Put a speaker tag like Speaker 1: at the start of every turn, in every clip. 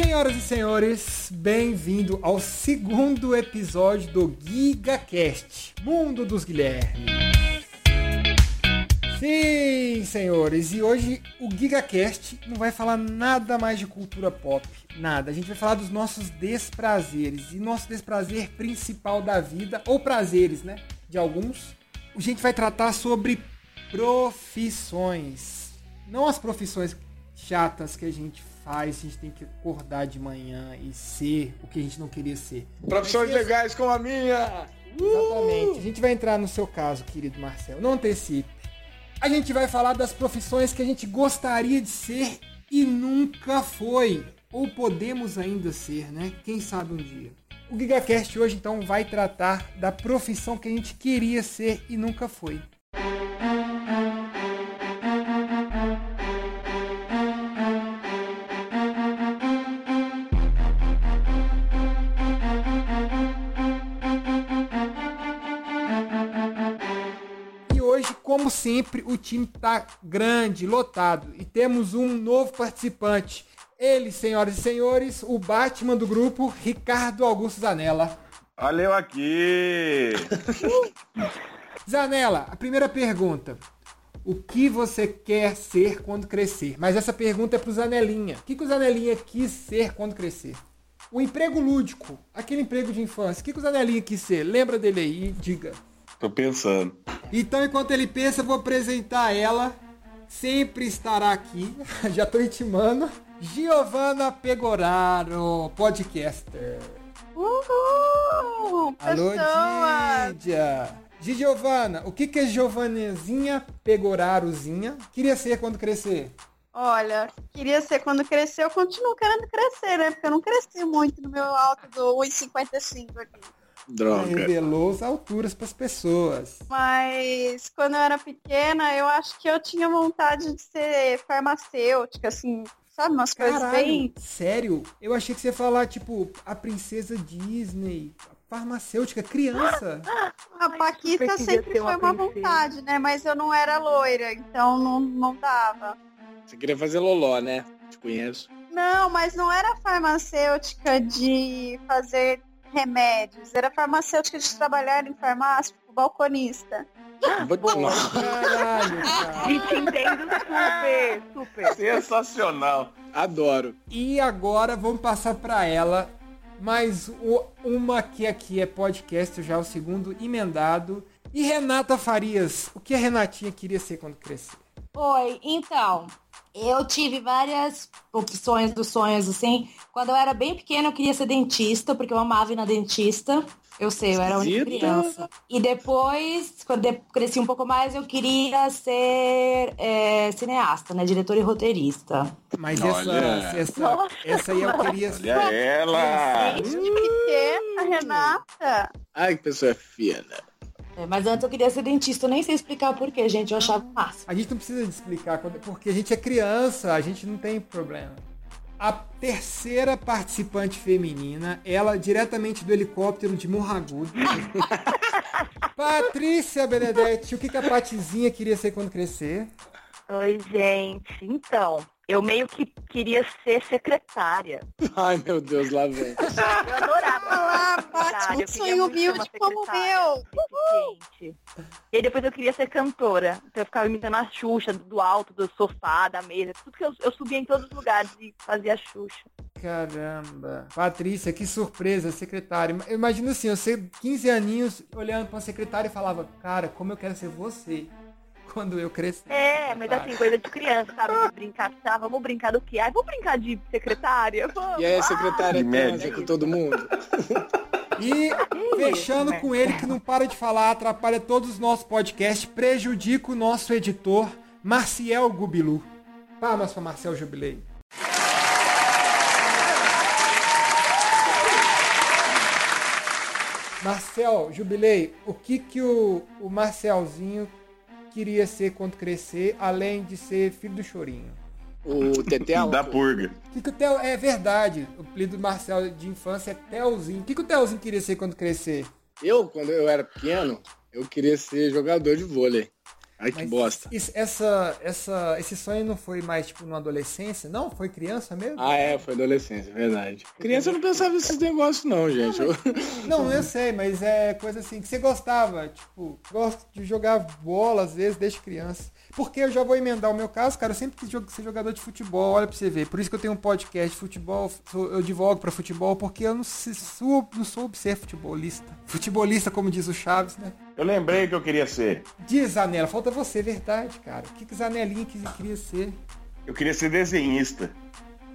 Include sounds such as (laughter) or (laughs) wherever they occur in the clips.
Speaker 1: Senhoras e senhores, bem-vindo ao segundo episódio do GigaCast, Mundo dos Guilherme. Sim, senhores, e hoje o GigaCast não vai falar nada mais de cultura pop, nada. A gente vai falar dos nossos desprazeres, e nosso desprazer principal da vida, ou prazeres, né, de alguns. A gente vai tratar sobre profissões. Não as profissões chatas que a gente faz, a gente tem que acordar de manhã e ser o que a gente não queria ser.
Speaker 2: Profissões legais como a minha!
Speaker 1: Exatamente. A gente vai entrar no seu caso, querido Marcelo. Não antecipe. A gente vai falar das profissões que a gente gostaria de ser e nunca foi. Ou podemos ainda ser, né? Quem sabe um dia. O GigaCast hoje então vai tratar da profissão que a gente queria ser e nunca foi. Sempre, o time tá grande, lotado. E temos um novo participante. Ele, senhoras e senhores, o Batman do grupo, Ricardo Augusto Zanella.
Speaker 2: Olha eu aqui! (laughs)
Speaker 1: Zanella, a primeira pergunta. O que você quer ser quando crescer? Mas essa pergunta é pro Zanelinha. O que, que o Zanelinha quis ser quando crescer? O emprego lúdico, aquele emprego de infância. O que, que o Zanelinha quis ser? Lembra dele aí? Diga.
Speaker 2: Tô pensando.
Speaker 1: Então, enquanto ele pensa, eu vou apresentar ela. Sempre estará aqui. (laughs) Já tô intimando. Giovanna Pegoraro, podcaster.
Speaker 3: Uhul!
Speaker 1: Alô,
Speaker 3: pessoas!
Speaker 1: Didia. Di Giovana, o que que é Giovanezinha Pegorarozinha queria ser quando crescer?
Speaker 3: Olha, queria ser quando crescer, eu continuo querendo crescer, né? Porque eu não cresci muito no meu alto do 1,55 aqui.
Speaker 2: Droga.
Speaker 1: Revelou as alturas pras pessoas.
Speaker 3: Mas quando eu era pequena, eu acho que eu tinha vontade de ser farmacêutica, assim, sabe? Umas coisas
Speaker 1: Caralho,
Speaker 3: bem.
Speaker 1: sério? Eu achei que você ia falar, tipo, a princesa Disney, a farmacêutica, criança.
Speaker 3: A Paquita
Speaker 4: queria
Speaker 3: sempre
Speaker 4: uma
Speaker 3: foi uma
Speaker 4: princesa.
Speaker 3: vontade, né? Mas eu não era loira, então não, não dava.
Speaker 2: Você queria fazer loló, né? Te conheço.
Speaker 3: Não, mas não era farmacêutica de fazer remédios. Era farmacêutica de trabalhar em farmácia, tipo balconista.
Speaker 2: Vou te... Nossa,
Speaker 1: Caralho, cara.
Speaker 4: E te entendo super, super.
Speaker 2: Sensacional. Adoro.
Speaker 1: E agora vamos passar pra ela mais o- uma que aqui é podcast, já o segundo emendado. E Renata Farias, o que a Renatinha queria ser quando crescer?
Speaker 5: Oi, então, eu tive várias opções dos sonhos, assim. Quando eu era bem pequena, eu queria ser dentista, porque eu amava ir na dentista. Eu sei, eu era a única
Speaker 2: Esquisita.
Speaker 5: criança. E depois, quando eu cresci um pouco mais, eu queria ser é, cineasta, né? Diretor e roteirista.
Speaker 1: Mas
Speaker 2: Olha.
Speaker 1: essa, essa, essa aí eu queria
Speaker 2: Olha ela.
Speaker 3: Gente, pequena, Renata.
Speaker 2: Ai, que pessoa fina.
Speaker 5: É, mas antes eu queria ser dentista, eu nem sei explicar porquê, gente. Eu achava massa.
Speaker 1: A gente não precisa de explicar, porque a gente é criança, a gente não tem problema. A terceira participante feminina, ela diretamente do helicóptero de Morragudo. (laughs) Patrícia Benedetti, o que, que a Patizinha queria ser quando crescer?
Speaker 4: Oi, gente. Então, eu meio que queria ser secretária. (laughs)
Speaker 2: Ai, meu Deus, lá vem.
Speaker 4: Eu adorava.
Speaker 3: Ah,
Speaker 4: ser
Speaker 3: um
Speaker 4: eu
Speaker 3: sonho
Speaker 4: ser
Speaker 3: humilde como o meu.
Speaker 4: deficiente. E aí depois eu queria ser cantora. Então eu ficava imitando a Xuxa do alto, do sofá, da mesa. Tudo que eu, eu subia em todos os lugares e fazia a Xuxa.
Speaker 1: Caramba. Patrícia, que surpresa, secretária. Eu imagino assim, você 15 aninhos olhando pra uma secretária e falava, cara, como eu quero ser você (laughs) quando eu crescer.
Speaker 4: É, mas assim, coisa de criança, sabe? De brincar, tá? Vamos brincar do quê? Ai, vamos brincar de secretária? Vamos.
Speaker 2: E aí, secretária De transa médico. com todo mundo? (laughs)
Speaker 1: E fechando
Speaker 4: né?
Speaker 1: com ele que não para de falar, atrapalha todos os nossos podcasts, prejudica o nosso editor, Marciel Gubilu. Palmas para Marcel Jubilei. Marcel Jubilei, o que que o, o Marcelzinho queria ser quando crescer, além de ser filho do Chorinho?
Speaker 2: O Tetel? (laughs)
Speaker 6: Da purga.
Speaker 1: Que, que o Theo... É verdade, o apelido do Marcel de infância é Telzinho. O que, que o Telzinho queria ser quando crescer?
Speaker 2: Eu, quando eu era pequeno, eu queria ser jogador de vôlei. Ai, que
Speaker 1: Mas
Speaker 2: bosta.
Speaker 1: isso- essa, essa, esse sonho não foi mais, tipo, na adolescência? Não? Foi criança mesmo?
Speaker 2: Ah, é, foi adolescência, verdade. Criança não pensava nesses negócios, não, gente. Eu-
Speaker 1: Não, (laughs) eu sei, mas é coisa assim que você gostava, tipo, gosto de jogar bola às vezes desde criança. Porque eu já vou emendar o meu caso, cara, eu sempre quis ser jogador de futebol, olha pra você ver. Por isso que eu tenho um podcast de futebol, eu divulgo pra futebol, porque eu não, sou, não soube ser futebolista. Futebolista, como diz o Chaves, né?
Speaker 6: Eu lembrei que eu queria ser.
Speaker 1: Diz Zanella, falta você, verdade, cara. O que que Zanelinha queria ser?
Speaker 6: Eu queria ser desenhista.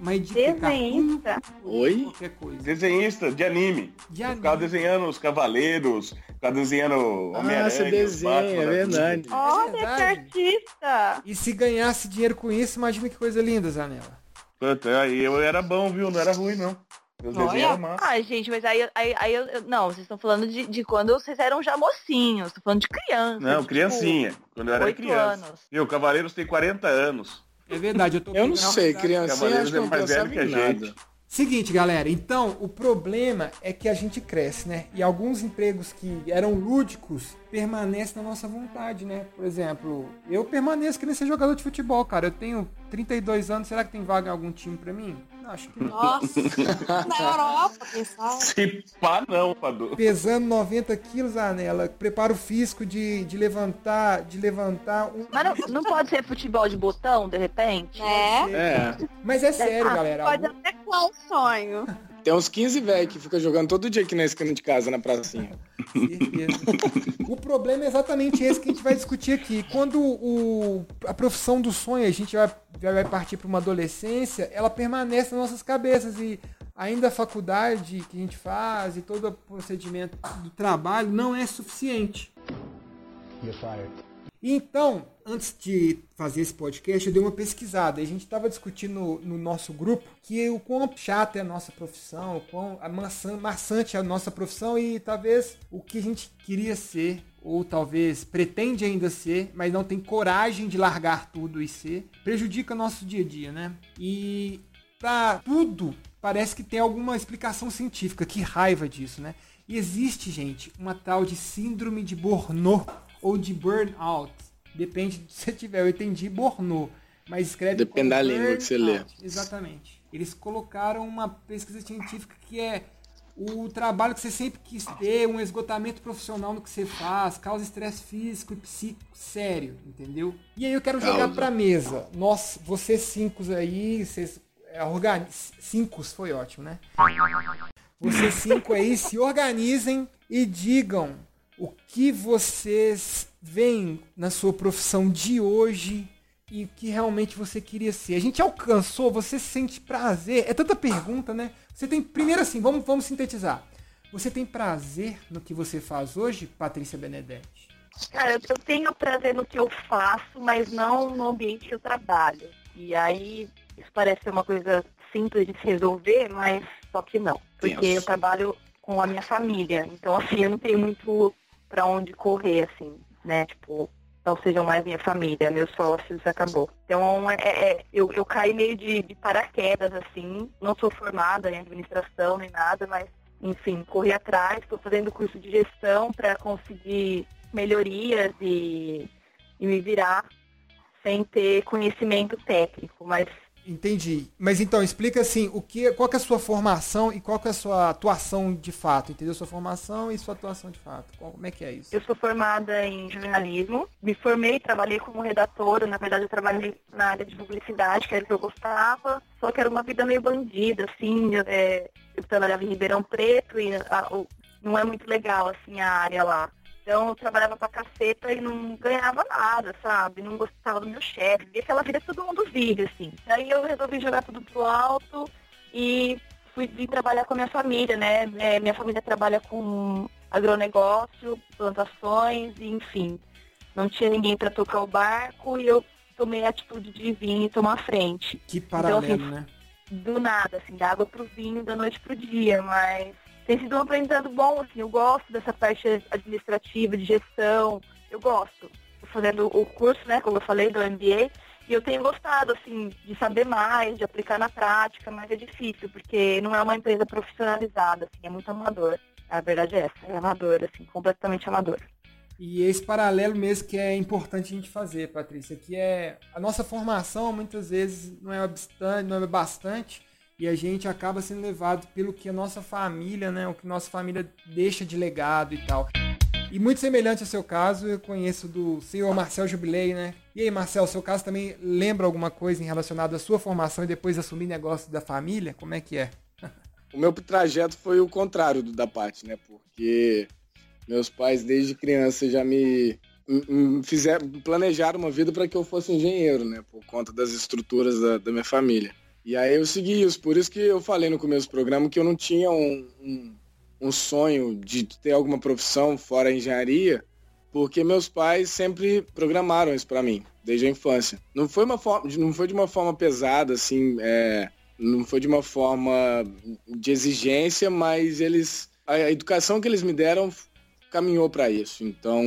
Speaker 1: Mas de que?
Speaker 7: Desenhista.
Speaker 2: Oi?
Speaker 1: Qualquer coisa.
Speaker 6: Desenhista de anime.
Speaker 1: De
Speaker 6: Eu
Speaker 1: anime.
Speaker 6: ficava desenhando os cavaleiros, ficava desenhando Homem-Aranha.
Speaker 2: Ah, você desenha,
Speaker 6: Batman
Speaker 2: é
Speaker 6: da
Speaker 2: verdade.
Speaker 3: Olha que
Speaker 1: verdade.
Speaker 3: artista!
Speaker 1: E se ganhasse dinheiro com isso, imagina que coisa linda, Zanella.
Speaker 6: Puta, aí eu era bom, viu? Não era ruim, não. Meus
Speaker 5: Olha.
Speaker 6: desenhos eram massa.
Speaker 7: Ah, gente, mas aí, aí, aí eu, não, vocês estão falando de, de quando vocês eram já mocinhos, tô falando de criança.
Speaker 6: Não,
Speaker 7: de,
Speaker 6: criancinha. Quando eu
Speaker 7: Tipo,
Speaker 6: era
Speaker 7: oito
Speaker 6: criança.
Speaker 7: anos.
Speaker 6: Viu, Cavaleiros tem 40 anos.
Speaker 1: É verdade, eu tô
Speaker 2: Eu não sei, criancinha
Speaker 6: Cavaleiros é
Speaker 2: não
Speaker 6: mais velho que a
Speaker 2: nada.
Speaker 6: gente.
Speaker 1: Seguinte, galera, então o problema é que a gente cresce, né? E alguns empregos que eram lúdicos permanecem na nossa vontade, né? Por exemplo, eu permaneço querendo ser jogador de futebol, cara. Eu tenho 32 anos, será que tem vaga em algum time pra mim? Acho.
Speaker 5: Nossa, (laughs) na Europa, pessoal.
Speaker 6: Se pá, não, Padu.
Speaker 1: Pesando 90 quilos, Anela, preparo físico de, de levantar, de levantar um.
Speaker 7: Mas não, não pode ser futebol de botão, de repente?
Speaker 5: É.
Speaker 2: É,
Speaker 1: Mas é sério, galera.
Speaker 3: Pode
Speaker 1: algum-
Speaker 3: até um sonho.
Speaker 2: Tem uns 15 velhos que ficam jogando todo dia aqui na esquina de casa, na pracinha.
Speaker 1: Certeza. o problema é exatamente esse que a gente vai discutir aqui. Quando o, a profissão do sonho, a gente vai, vai partir para uma adolescência, ela permanece nas nossas cabeças e ainda a faculdade que a gente faz e todo o procedimento do trabalho não é suficiente. Então, antes de fazer esse podcast, eu dei uma pesquisada. A gente estava discutindo no, no nosso grupo que o quão chata é a nossa profissão, o quão maçã, maçante é a nossa profissão e talvez o que a gente queria ser, ou talvez pretende ainda ser, mas não tem coragem de largar tudo e ser, prejudica nosso dia a dia, né? E pra tudo parece que tem alguma explicação científica. Que raiva disso, né? E existe, gente, uma tal de síndrome de Burnout ou de burnout. Depende de (laughs) se você tiver. Eu entendi Burnout, mas escreve
Speaker 2: Depende da língua que você lê.
Speaker 1: Exatamente. Eles colocaram uma pesquisa científica que é o trabalho que você sempre quis ter, um esgotamento profissional no que você faz, causa estresse físico e psíquico sério, entendeu? E aí eu quero jogar
Speaker 2: Causa.
Speaker 1: pra mesa. Nós, vocês cinco aí, vocês é, organi... cinco foi ótimo, né? Vocês cinco aí se organizem e digam o que vocês veem na sua profissão de hoje e o que realmente você queria ser. A gente alcançou, você sente prazer. É tanta pergunta, né? Você tem. Primeiro assim, vamos, vamos sintetizar. Você tem prazer no que você faz hoje, Patrícia Benedetti?
Speaker 7: Cara, eu, tenho prazer no que eu faço, mas não no ambiente que eu trabalho. E aí, isso parece ser uma coisa simples de se resolver, mas só que não. Porque
Speaker 2: Tenso.
Speaker 7: eu trabalho com a minha família. Então, assim, eu não tenho muito pra onde correr, assim, né? Tipo, não sejam mais minha família, meus sócios, acabou. Então, é, é- eu, eu caí meio de, de paraquedas, assim. Não sou formada em administração nem nada, mas, enfim, corri atrás. Estou fazendo curso de gestão para conseguir melhorias e, e me virar sem ter conhecimento técnico. Mas
Speaker 1: Entendi. Mas então, explica assim, o que, qual que é a sua formação e qual que é a sua atuação de fato, entendeu? Sua formação e sua atuação de fato. Como é que é isso?
Speaker 7: Eu sou formada em jornalismo, me formei, trabalhei como redatora, na verdade eu trabalhei na área de publicidade, que era o que eu gostava, só que era uma vida meio bandida, assim, eu, é, eu trabalhava em Ribeirão Preto e a- o- não é muito legal, assim, a área lá. Então eu trabalhava pra caceta e não ganhava nada, sabe? Não gostava do meu chefe, via aquela vida todo mundo vive, assim. Aí eu resolvi jogar tudo pro alto e fui vir trabalhar com a minha família, né? É, minha família trabalha com agronegócio, plantações, e, enfim. Não tinha ninguém para tocar o barco e eu tomei a atitude de vir e tomar a frente.
Speaker 1: Que paralelo,
Speaker 7: assim,
Speaker 1: né?
Speaker 7: Do nada, assim, da água pro vinho, da noite pro dia, mas tem sido um aprendizado bom, assim, eu gosto dessa parte administrativa, de gestão, eu gosto. Tô fazendo o curso, né, como eu falei, do MBA, e eu tenho gostado, assim, de saber mais, de aplicar na prática, mas é difícil, porque não é uma empresa profissionalizada, assim, é muito amador. A verdade é essa, é amador, assim, completamente amador.
Speaker 1: E esse paralelo mesmo que é importante a gente fazer, Patrícia, que é a nossa formação muitas vezes não é bastante, não é bastante e a gente acaba sendo levado pelo que a nossa família, né, o que nossa família deixa de legado e tal. E muito semelhante ao seu caso, eu conheço do senhor Marcel Jubilei, né? E aí, Marcel, seu caso também lembra alguma coisa em relacionado à sua formação e depois assumir negócio da família? Como é que é?
Speaker 2: O meu trajeto foi o contrário do da parte, né? Porque meus pais, desde criança, já me fizeram, planejaram uma vida para que eu fosse engenheiro, né? Por conta das estruturas da, da, minha família. E aí eu segui isso. Por isso que eu falei no começo do programa que eu não tinha um, um, um sonho de ter alguma profissão fora a engenharia, porque meus pais sempre programaram isso para mim, desde a infância. Não foi, uma forma, não foi de uma forma pesada, assim, é, não foi de uma forma de exigência, mas eles a educação que eles me deram caminhou para isso. Então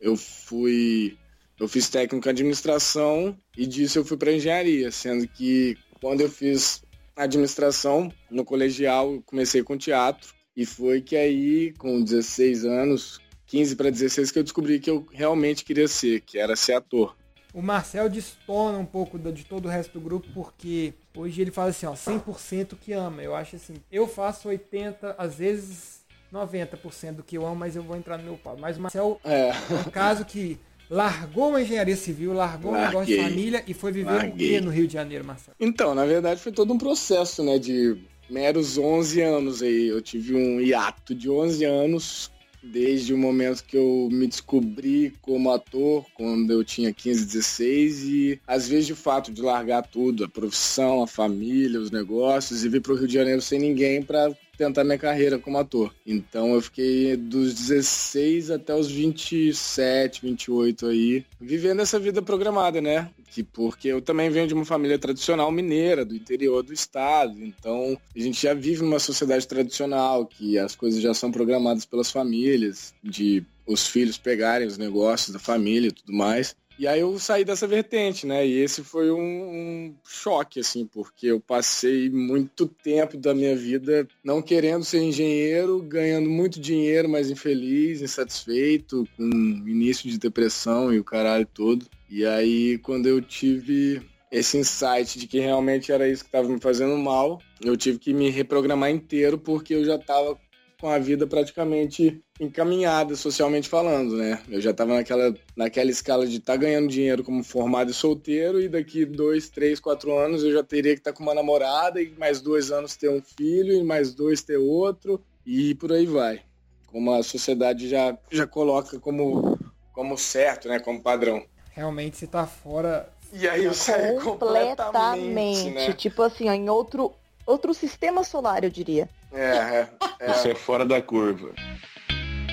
Speaker 2: eu fui eu fiz técnico em administração e disso eu fui para engenharia, sendo que quando eu fiz administração no colegial, comecei com teatro e foi que aí com 16 anos, 15 para 16 que eu descobri que eu realmente queria ser, que era ser ator.
Speaker 1: O Marcel destona um pouco de todo o resto do grupo porque hoje ele fala assim, ó, 100% que ama. Eu acho assim, eu faço 80, às vezes 90% do que eu amo, mas eu vou entrar no meu pau. Mas o Marcel é, um caso que largou uma engenharia civil, largou Larguei. um negócio de família e foi viver dia no Rio de Janeiro, Marcel.
Speaker 2: Então, na verdade foi todo um processo, né, de meros 11 anos aí. Eu tive um hiato de 11 anos desde o momento que eu me descobri como ator, quando eu tinha 15, 16, e às vezes de fato de largar tudo, a profissão, a família, os negócios, e vir para o Rio de Janeiro sem ninguém para tentar minha carreira como ator. Então eu fiquei dos 16 até os 27, 28 aí, vivendo essa vida programada, né? Que porque eu também venho de uma família tradicional mineira, do interior do estado. Então a gente já vive numa sociedade tradicional, que as coisas já são programadas pelas famílias, de os filhos pegarem os negócios da família e tudo mais. E aí eu saí dessa vertente, né? E esse foi um, um, choque, assim, porque eu passei muito tempo da minha vida não querendo ser engenheiro, ganhando muito dinheiro, mas infeliz, insatisfeito, com início de depressão e o caralho todo. E aí, quando eu tive esse insight de que realmente era isso que estava me fazendo mal, eu tive que me reprogramar inteiro porque eu já estava com a vida praticamente encaminhada socialmente falando, né? Eu já estava naquela, naquela escala de estar tá ganhando dinheiro como formado e solteiro e daqui dois, três, quatro anos eu já teria que estar tá com uma namorada e mais dois anos ter um filho e mais dois ter outro e por aí vai. Como a sociedade já, já coloca como, como certo, né? Como padrão.
Speaker 1: Realmente você tá fora...
Speaker 2: E aí eu saí completamente, completamente né?
Speaker 5: tipo assim, ó, em outro, outro sistema solar, eu diria.
Speaker 2: É, é,
Speaker 6: é. Você é fora da curva.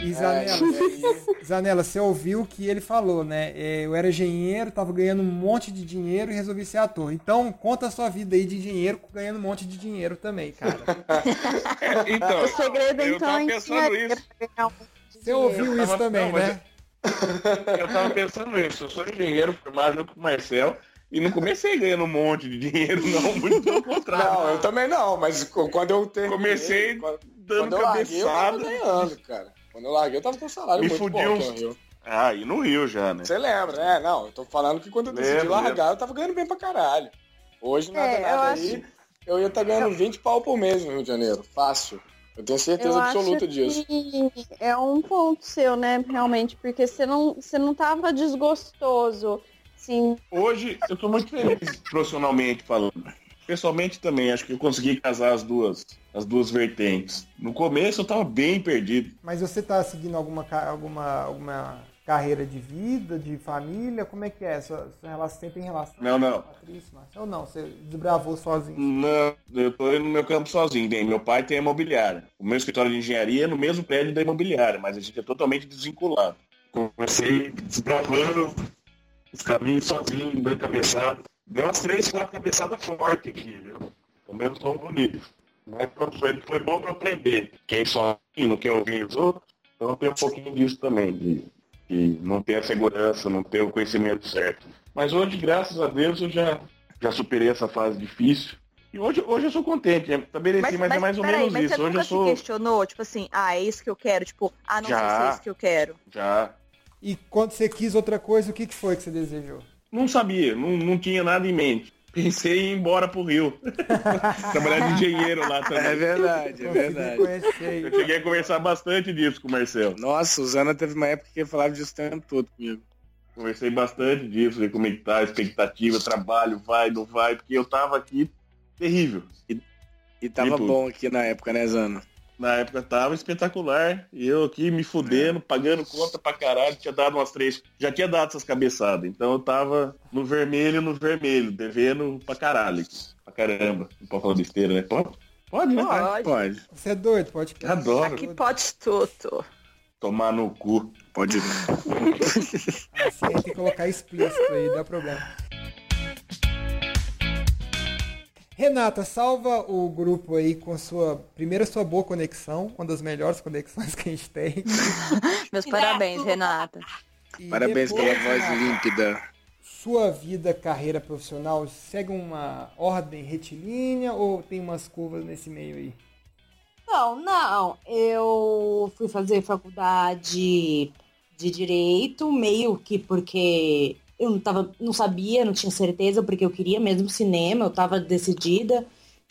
Speaker 1: E Zanella, é, Zanella, você ouviu o que ele falou, né? É, eu era engenheiro, tava ganhando um monte de dinheiro e resolvi ser ator. Então, conta a sua vida aí de dinheiro ganhando um monte de dinheiro também, cara. (laughs)
Speaker 3: então, o segredo, eu então, tava pensando isso.
Speaker 1: Você ouviu isso também, não, né?
Speaker 6: Eu tava pensando isso. Eu sou engenheiro formado com o Marcel. E não comecei ganhando um monte de dinheiro, não, muito pelo contrário.
Speaker 2: Não, eu também não, mas quando eu terminei,
Speaker 6: comecei dando quando cabeçada.
Speaker 2: Eu larguei, eu tava ganhando, cara. Quando eu larguei, eu tava com salário
Speaker 6: Me
Speaker 2: muito
Speaker 6: fudi bom uns... Rio. Ah, e no Rio já, né?
Speaker 2: Você lembra, né? Não, eu tô falando que quando eu decidi lembra, largar, lembra. eu tava ganhando bem pra caralho. Hoje, nada, é, nada aí, acho... eu ia estar tá ganhando eu... 20 pau por mês no Rio de Janeiro. Fácil. Eu tenho certeza eu absoluta disso.
Speaker 3: É um ponto seu, né, realmente, porque você não, você não tava desgostoso Sim.
Speaker 6: Hoje eu tô muito feliz profissionalmente falando. Pessoalmente também, acho que eu consegui casar as duas, as duas vertentes. No começo eu tava bem perdido.
Speaker 1: Mas você tá seguindo alguma, alguma, alguma carreira de vida, de família? Como é que é? Sua, sua relação, você tem relação
Speaker 6: não, não.
Speaker 1: Patrícia, Ou não? Você desbravou sozinho?
Speaker 6: Não, eu tô no meu campo sozinho. Bem, meu pai tem imobiliária. O meu escritório de engenharia é no mesmo prédio da imobiliária, mas a gente é totalmente desvinculado. Comecei desbravando os caminhos sozinho, bem cabeçado. Deu umas três, quatro cabeçadas fortes aqui, viu? Pelo menos tão bonito. Mas foi, foi bom para aprender. Quem sozinho, não quer ouvir os outros. Então tem um pouquinho disso também, de, de não ter a segurança, não ter o conhecimento certo. Mas hoje, graças a Deus, eu já, já superei essa fase difícil. E hoje, hoje eu sou contente, né? estabeleci, mas, mas, mas é mais ou menos
Speaker 5: mas
Speaker 6: isso.
Speaker 5: Você
Speaker 6: hoje
Speaker 5: nunca
Speaker 6: eu sou.
Speaker 5: questionou, tipo assim, ah, é isso que eu quero, tipo, ah, não
Speaker 6: já,
Speaker 5: sei se é isso que eu quero.
Speaker 6: Já,
Speaker 1: E quando você quis outra coisa, o que, que foi que você desejou?
Speaker 6: Não sabia, não, não tinha nada em mente. Pensei em ir embora pro Rio. (laughs) Trabalhar de engenheiro lá também.
Speaker 2: É verdade, é verdade.
Speaker 1: Conhecer.
Speaker 6: Eu cheguei a conversar bastante disso com o Marcel.
Speaker 2: Nossa, Suzana teve uma época que falava disso o tempo todo comigo.
Speaker 6: Conversei bastante disso, ver como é que tá a expectativa, trabalho, vai, não vai, porque eu tava aqui terrível.
Speaker 2: E tava
Speaker 6: Tipo-
Speaker 2: bom aqui na época, né, Zana?
Speaker 6: Na época tava espetacular. E eu aqui me fudendo, pagando conta pra caralho. Tinha dado umas três. Já tinha dado essas cabeçadas. Então eu tava no vermelho, no vermelho, devendo pra caralho. Pra caramba. Não pode falar besteira, né? Pode? Pode, né?
Speaker 7: Pode.
Speaker 2: Pode.
Speaker 1: Você é doido, pode
Speaker 6: Adoro.
Speaker 7: Aqui pode tudo.
Speaker 6: Tomar no cu.
Speaker 2: Pode. (laughs)
Speaker 1: Aí tem que colocar explícito aí, dá problema. Renata, salva o grupo aí com sua primeira sua boa conexão, uma das melhores conexões que a gente tem. (laughs)
Speaker 7: Meus parabéns. Renata.
Speaker 1: E
Speaker 2: Parabéns
Speaker 1: depois,
Speaker 2: pela voz límpida.
Speaker 1: Sua vida, carreira profissional segue uma ordem retilínea ou tem umas curvas nesse meio aí?
Speaker 5: Não, não. Eu fui fazer faculdade de direito, meio que porque eu não, tava, não sabia, não tinha certeza, porque eu queria mesmo cinema, eu estava decidida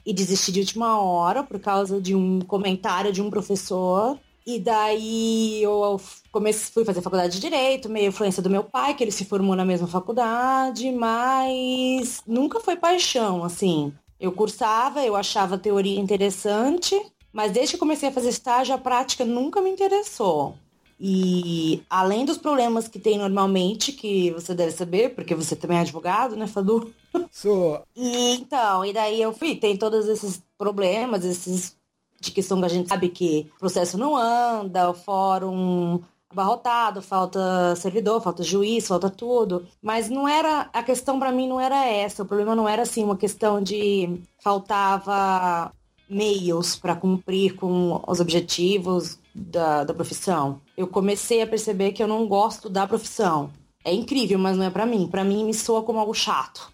Speaker 5: e desisti de última hora por causa de um comentário de um professor. E daí eu comecei, fui fazer faculdade de Direito, meio influência do meu pai, que ele se formou na mesma faculdade, mas nunca foi paixão, assim. Eu cursava, eu achava a teoria interessante, mas desde que comecei a fazer estágio, a prática nunca me interessou. E além dos problemas que tem normalmente, que você deve saber, porque você também é advogado, né, Fadu?
Speaker 1: Sou.
Speaker 5: E então, e daí eu fui, tem todos esses problemas, esses de questão que a gente sabe que o processo não anda, o fórum abarrotado, falta servidor, falta juiz, falta tudo. Mas não era, a questão pra mim não era essa, o problema não era assim uma questão de faltava meios para cumprir com os objetivos da, da profissão. Eu comecei a perceber que eu não gosto da profissão. É incrível, mas não é pra mim. Pra mim me soa como algo chato.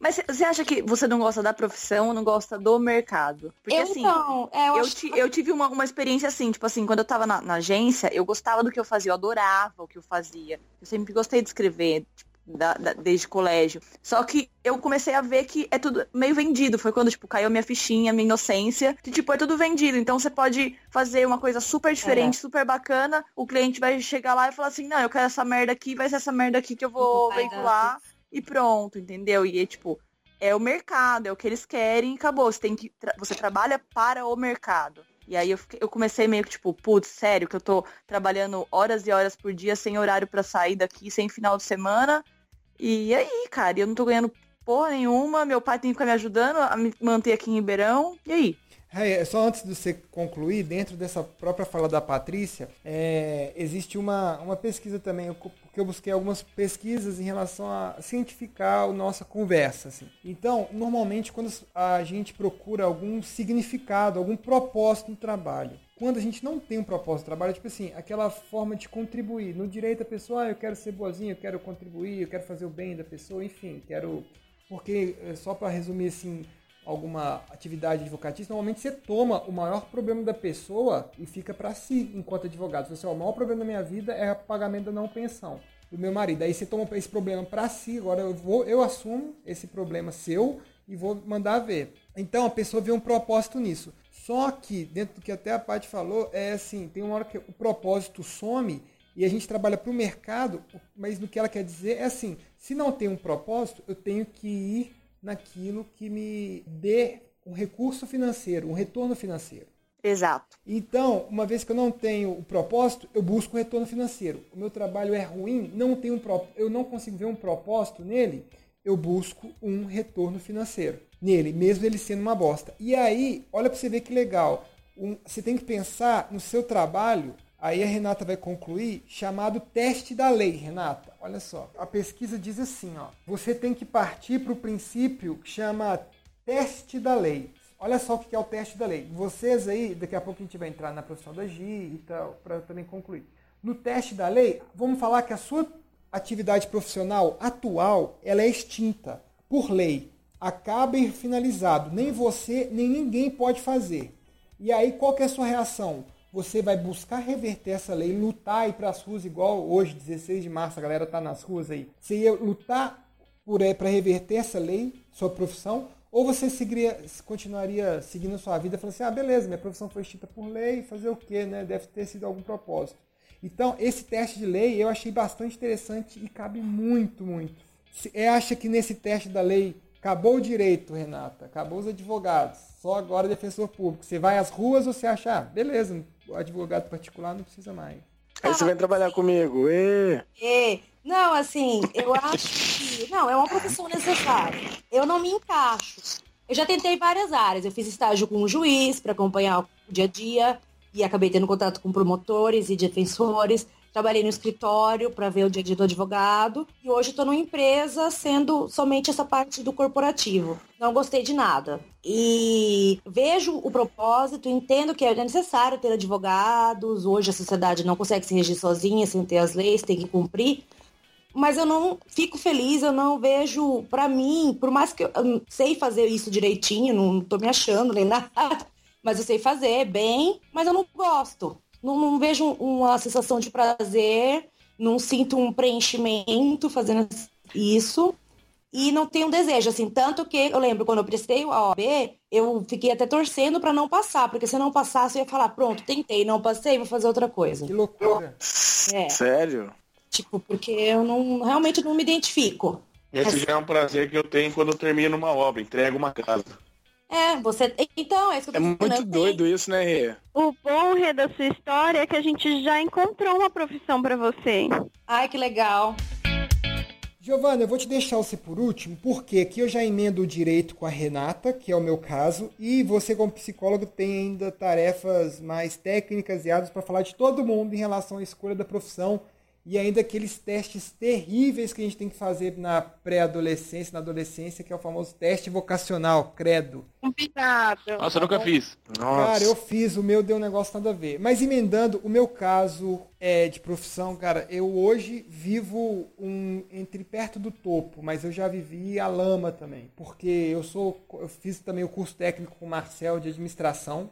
Speaker 7: Mas você acha que você não gosta da profissão ou não gosta do mercado? Porque
Speaker 5: eu,
Speaker 7: assim,
Speaker 5: então, é, eu,
Speaker 7: eu, ti-
Speaker 5: que-
Speaker 7: eu tive uma, uma experiência assim, tipo assim, quando eu tava na, na agência, eu gostava do que eu fazia, eu adorava o que eu fazia. Eu sempre gostei de escrever, tipo, da- da- desde colégio. Só que eu comecei a ver que é tudo meio vendido. Foi quando, tipo, caiu minha fichinha, minha inocência. Que, tipo, é tudo vendido. Então você pode fazer uma coisa super diferente, super bacana. O cliente vai chegar lá e falar assim, não, eu quero essa merda aqui, vai ser essa merda aqui que eu vou
Speaker 5: Vai dar
Speaker 7: veicular. E pronto, entendeu? E é tipo, é o mercado, é o que eles querem e acabou. Você tem que. tra- você trabalha para o mercado. E aí eu, fiquei- eu comecei meio que, tipo, putz, sério, que eu tô trabalhando horas e horas por dia, sem horário pra sair daqui, sem final de semana. E aí, cara, eu não tô ganhando porra nenhuma, meu pai tem que ficar me ajudando a me manter aqui em Ribeirão. E aí?
Speaker 1: É, só antes de você concluir, dentro dessa própria fala da Patrícia, é, existe uma, uma pesquisa também, eu- porque eu busquei algumas pesquisas em relação a cientificar a nossa conversa. assim. Então, normalmente, quando a gente procura algum significado, algum propósito no trabalho, quando a gente não tem um propósito no trabalho, tipo assim, aquela forma de contribuir. No direito, a pessoa, ah, eu quero ser boazinha, eu quero contribuir, eu quero fazer o bem da pessoa, enfim, quero. Porque, eh, só para resumir assim, alguma atividade advocatícia, normalmente você toma o maior problema da pessoa e fica para si enquanto advogado. Você, o maior problema da minha vida é o pagamento da não pensão do meu marido. Aí você toma esse problema para si, agora eu vou, eu assumo esse problema seu e vou mandar ver. Então a pessoa vê um propósito nisso. Só que, dentro do que até a Paty falou, é assim, tem uma hora que o propósito some e a gente trabalha para o mercado, mas no que ela quer dizer é assim, se não tem um propósito, eu tenho que ir naquilo que me dê um recurso financeiro, um retorno financeiro.
Speaker 7: Exato.
Speaker 1: Então, uma vez que eu não tenho o propósito, eu busco o retorno financeiro. O meu trabalho é ruim, não tenho um pro... eu não consigo ver um propósito nele, eu busco um retorno financeiro nele, mesmo ele sendo uma bosta. E aí, olha para você ver que legal. Um- você tem que pensar no seu trabalho, aí a Renata vai concluir, chamado teste da lei, Renata. Olha só, a pesquisa diz assim, ó, você tem que partir para o princípio que chama teste da lei. Olha só o que é o teste da lei. Vocês aí, daqui a pouco a gente vai entrar na profissão da GI e tal, para também concluir. No teste da lei, vamos falar que a sua atividade profissional atual, ela é extinta por lei. Acaba e finalizado. Nem você, nem ninguém pode fazer. E aí, qual que é a sua reação? você vai buscar reverter essa lei, lutar e ir para as ruas igual hoje, 16 de março, a galera tá nas ruas aí. Você ia lutar por para reverter essa lei, sua profissão, ou você seguiria, continuaria seguindo a sua vida falando assim, ah, beleza, minha profissão foi extinta por lei, fazer o quê, né? Deve ter sido algum propósito. Então, esse teste de lei eu achei bastante interessante e cabe muito, muito. Você acha que nesse teste da lei acabou o direito, Renata, acabou os advogados, só agora defensor público. Você vai às ruas ou você acha, ah, beleza, o advogado particular não precisa mais.
Speaker 2: Aí você vem trabalhar comigo. E...
Speaker 5: É. Não, assim, eu acho que. (laughs) Não, é uma profissão necessária. Eu não me encaixo. Eu já tentei várias áreas. Eu fiz estágio com um juiz para acompanhar o dia a dia e acabei tendo contato com promotores e defensores. Trabalhei no escritório para ver o dia a dia do advogado e hoje estou numa empresa sendo somente essa parte do corporativo. Não gostei de nada. E vejo o propósito, entendo que é necessário ter advogados. Hoje a sociedade não consegue se regir sozinha sem ter as leis, tem que cumprir mas eu não fico feliz, eu não vejo, para mim, por mais que eu, eu sei fazer isso direitinho, não tô me achando nem (laughs) nada, mas eu sei fazer bem, mas eu não gosto não, não vejo uma sensação de prazer, não sinto um preenchimento fazendo isso e não tenho um desejo, assim, tanto que eu lembro quando eu prestei o OAB, eu fiquei até torcendo para não passar, porque se eu não passasse eu ia falar, pronto, tentei, não passei, vou fazer outra coisa.
Speaker 1: Que loucura.
Speaker 2: É. Sério?
Speaker 5: Tipo, porque eu não realmente não me identifico.
Speaker 6: Esse já é um prazer que eu tenho quando eu termino uma obra, entrego uma casa.
Speaker 5: É, você. Então, é isso que eu
Speaker 2: tô É muito doido isso, né, Rê?
Speaker 3: O bom, Rê, da sua história é que a gente já encontrou uma profissão para você.
Speaker 5: Ai, que legal.
Speaker 1: Giovana, eu vou te deixar você por último, porque aqui eu já emendo o direito com a Renata, que é o meu caso, e você, como psicólogo, tem ainda tarefas mais técnicas e áreas para falar de todo mundo em relação à escolha da profissão e ainda aqueles testes terríveis que a gente tem que fazer na pré-adolescência, na adolescência, que é o famoso teste vocacional, credo.
Speaker 3: Complicado.
Speaker 6: Nossa, eu nunca fiz.
Speaker 1: Nossa. Cara, eu fiz, o meu deu um negócio nada a ver. Mas emendando, o meu caso é de profissão, cara, eu hoje vivo um entre perto do topo, mas eu já vivi a lama também, porque eu sou eu fiz também o curso técnico com o Marcel de administração.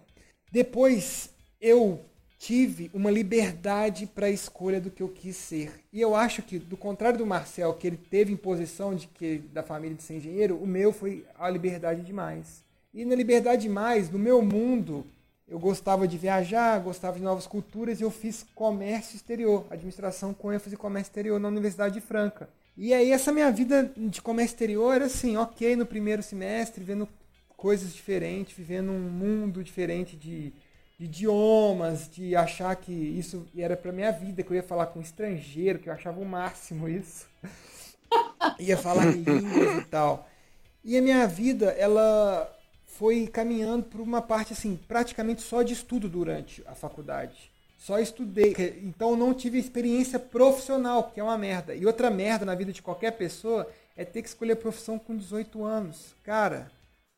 Speaker 1: Depois eu tive uma liberdade para a escolha do que eu quis ser. E eu acho que, do contrário do Marcel, que ele teve imposição de que da família de ser engenheiro, o meu foi a liberdade demais. E na liberdade demais, no meu mundo, eu gostava de viajar, gostava de novas culturas e eu fiz comércio exterior, administração com ênfase em comércio exterior na Universidade de Franca. E aí essa minha vida de comércio exterior era assim, ok no primeiro semestre, vendo coisas diferentes, vivendo um mundo diferente de de idiomas, de achar que isso era para minha vida, que eu ia falar com estrangeiro, que eu achava o máximo isso. (laughs) ia falar línguas e tal. E a minha vida, ela foi caminhando por uma parte assim, praticamente só de estudo durante a faculdade. Só estudei. Então não tive experiência profissional, que é uma merda. E outra merda na vida de qualquer pessoa é ter que escolher profissão com 18 anos. Cara,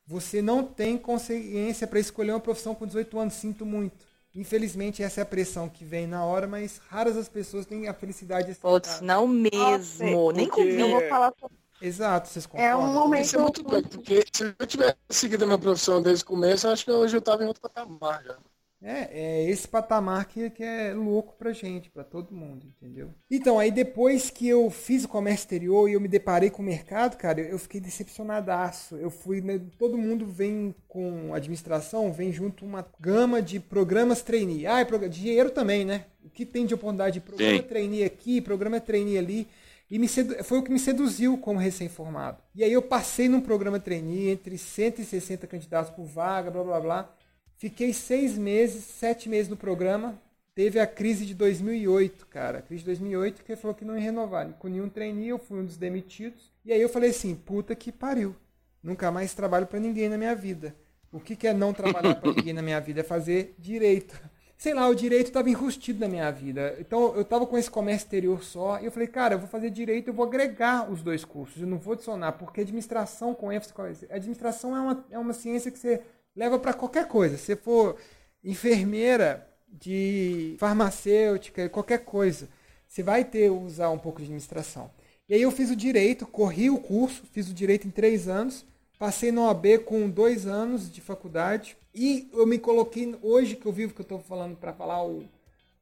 Speaker 1: você não tem consciência para escolher uma profissão com 18 anos, sinto muito. Infelizmente, essa é a pressão que vem na hora, mas raras as pessoas têm a felicidade de
Speaker 7: Putz, não mesmo. Nossa, Nem comigo. Eu
Speaker 3: vou falar sobre
Speaker 1: Exato, vocês concordam?
Speaker 3: É um momento. Isso é
Speaker 2: muito doido, porque se eu tivesse seguido a minha profissão desde o começo, acho que hoje eu estava em outro patamar já.
Speaker 1: É, é esse patamar que, que é louco pra gente, pra todo mundo, entendeu? Então, aí depois que eu fiz o comércio exterior e eu me deparei com o mercado, cara, eu fiquei decepcionadaço. Eu fui, né, todo mundo vem com administração, vem junto uma gama de programas trainee. Ah, é dinheiro também, né? O que tem de oportunidade de programa Sim. trainee aqui, programa trainee ali. E me foi o que me seduziu como recém-formado. E aí eu passei num programa trainee entre 160 candidatos por vaga, blá blá blá. Fiquei seis meses, sete meses no programa. Teve a crise de 2008, cara. A crise de 2008 que falou que não ia renovar. Com nenhum trainee, eu fui um dos demitidos. E aí eu falei assim, puta que pariu. Nunca mais trabalho para ninguém na minha vida. O que, que é não trabalhar para ninguém na minha vida? É fazer direito. Sei lá, o direito estava enrustido na minha vida. Então eu estava com esse comércio exterior só. E eu falei, cara, eu vou fazer direito, eu vou agregar os dois cursos. Eu não vou adicionar, porque administração com ênfase. Administração é uma, é uma ciência que você leva para qualquer coisa. Se for enfermeira de farmacêutica, qualquer coisa, você vai ter usar um pouco de administração. E aí eu fiz o direito, corri o curso, fiz o direito em três anos, Passei no OAB com dois anos de faculdade. E eu me coloquei, hoje que eu vivo, que eu estou falando para falar o,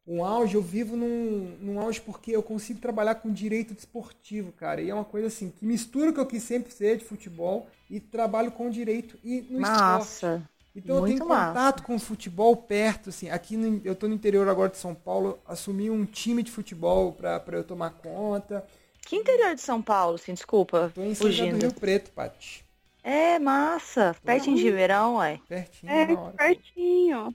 Speaker 1: um auge, eu vivo num, num auge porque eu consigo trabalhar com direito desportivo, cara. E é uma coisa assim, que mistura o que eu quis sempre ser de futebol e trabalho com direito e no
Speaker 7: Massa.
Speaker 1: esporte. Então eu
Speaker 7: Muito
Speaker 1: tenho
Speaker 7: massa.
Speaker 1: contato com o futebol perto, assim. Aqui no- eu tô no interior agora de São Paulo, assumi um time de futebol para eu tomar conta.
Speaker 7: Que interior de São Paulo, assim, desculpa,
Speaker 1: Tô em do
Speaker 7: fugindo.
Speaker 1: Rio Preto, Paty.
Speaker 7: É, massa. Pertinho de Ribeirão, ué.
Speaker 1: Pertinho,
Speaker 3: É, pertinho.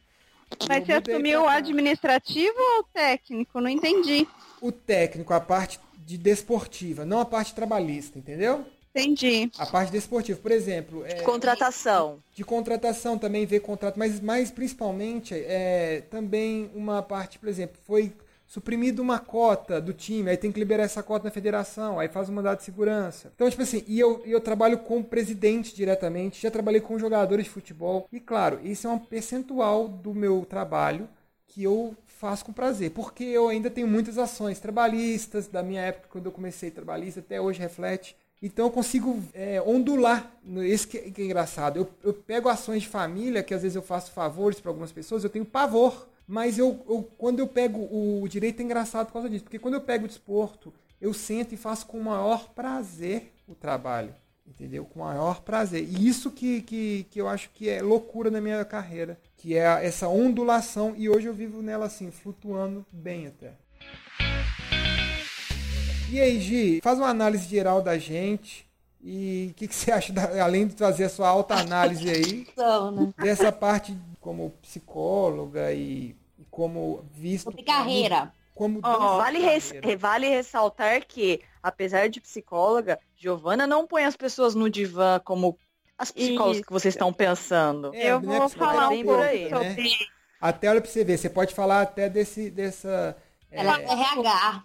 Speaker 3: Mas você assumiu o administrativo ou o técnico? Não entendi.
Speaker 1: O técnico, a parte de desportiva, não a parte trabalhista, entendeu?
Speaker 3: Entendi.
Speaker 1: A parte desportiva, por exemplo, é,
Speaker 7: Contratação.
Speaker 1: de contratação também ver contrato, mas mais principalmente é também uma parte, por exemplo, foi suprimida uma cota do time, aí tem que liberar essa cota na federação, aí faz um mandado de segurança. Então, tipo assim, e eu, eu trabalho com o presidente diretamente, já trabalhei com jogadores de futebol, e claro, isso é um percentual do meu trabalho que eu faço com prazer, porque eu ainda tenho muitas ações trabalhistas, da minha época quando eu comecei trabalhista, até hoje reflete. Então eu consigo é, ondular. Esse que é engraçado. Eu, eu pego ações de família, que às vezes eu faço favores para algumas pessoas, eu tenho pavor. Mas eu, eu- quando eu pego o direito é engraçado por causa disso. Porque quando eu pego o desporto, eu sento e faço com o maior prazer o trabalho. Entendeu? Com o maior prazer. E isso que, que, que eu acho que é loucura na minha carreira. Que é essa ondulação. E hoje eu vivo nela assim, flutuando bem até. E aí, Gi, faz uma análise geral da gente. E o que, que você acha, da- além de trazer a sua alta análise aí,
Speaker 5: Então, né?
Speaker 1: dessa parte como psicóloga e como visto.
Speaker 5: Sobre carreira.
Speaker 1: Como
Speaker 7: Ó,
Speaker 1: dança
Speaker 7: vale,
Speaker 1: de
Speaker 7: res-
Speaker 1: carreira.
Speaker 7: vale ressaltar que, apesar de psicóloga, Giovana não põe as pessoas no divã como as psicólogas
Speaker 3: Isso.
Speaker 7: que vocês estão pensando.
Speaker 1: É,
Speaker 3: eu
Speaker 1: não é
Speaker 3: vou falar
Speaker 7: bem
Speaker 3: um
Speaker 7: por
Speaker 3: pouco
Speaker 7: aí,
Speaker 1: né?
Speaker 3: sobre
Speaker 1: Até olha pra você ver, você pode falar até desse, dessa, é,
Speaker 5: Ela é RH.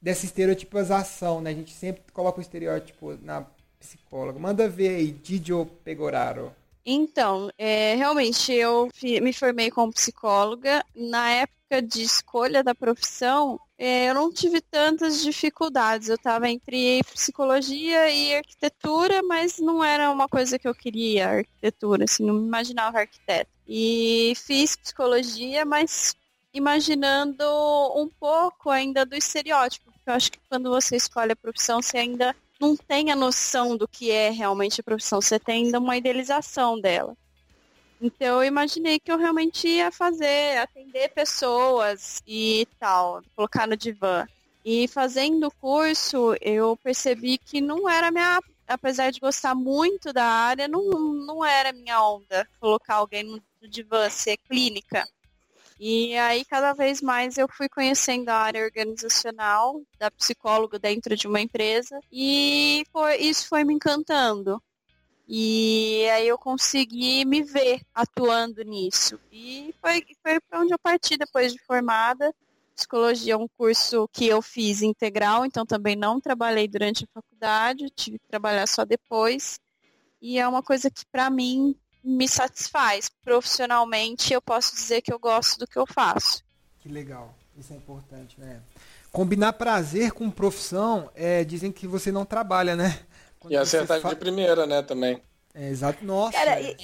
Speaker 1: dessa estereotipização, né? A gente sempre coloca o estereótipo na psicóloga. Manda ver aí, Didio Pegoraro.
Speaker 3: Então, é, realmente, eu me formei como psicóloga. Na época de escolha da profissão, é, eu não tive tantas dificuldades. Eu estava entre psicologia e arquitetura, mas não era uma coisa que eu queria, arquitetura, assim, não me imaginava arquiteto. E fiz psicologia, mas imaginando um pouco ainda do estereótipo, porque eu acho que quando você escolhe a profissão, você ainda não tem a noção do que é realmente a profissão, você tem ainda uma idealização dela. Então eu imaginei que eu realmente ia fazer, atender pessoas e tal, colocar no divã. E fazendo o curso, eu percebi que não era minha, apesar de gostar muito da área, não, não era minha onda colocar alguém no, divã, ser clínica. E aí, cada vez mais, eu fui conhecendo a área organizacional da psicóloga dentro de uma empresa e foi, isso foi me encantando. E aí eu consegui me ver atuando nisso. E foi, foi para onde eu parti depois de formada. Psicologia é um curso que eu fiz integral, então também não trabalhei durante a faculdade, tive que trabalhar só depois. E é uma coisa que para mim me satisfaz. Profissionalmente, eu posso dizer que eu gosto do que eu faço.
Speaker 1: Que legal. Isso é importante, né? Combinar prazer com profissão, é, dizem que você não trabalha, né? Quando
Speaker 2: E acertar
Speaker 1: fa-
Speaker 2: de primeira, né, também.
Speaker 1: É, exato. Nossa,
Speaker 7: Cara,
Speaker 1: é,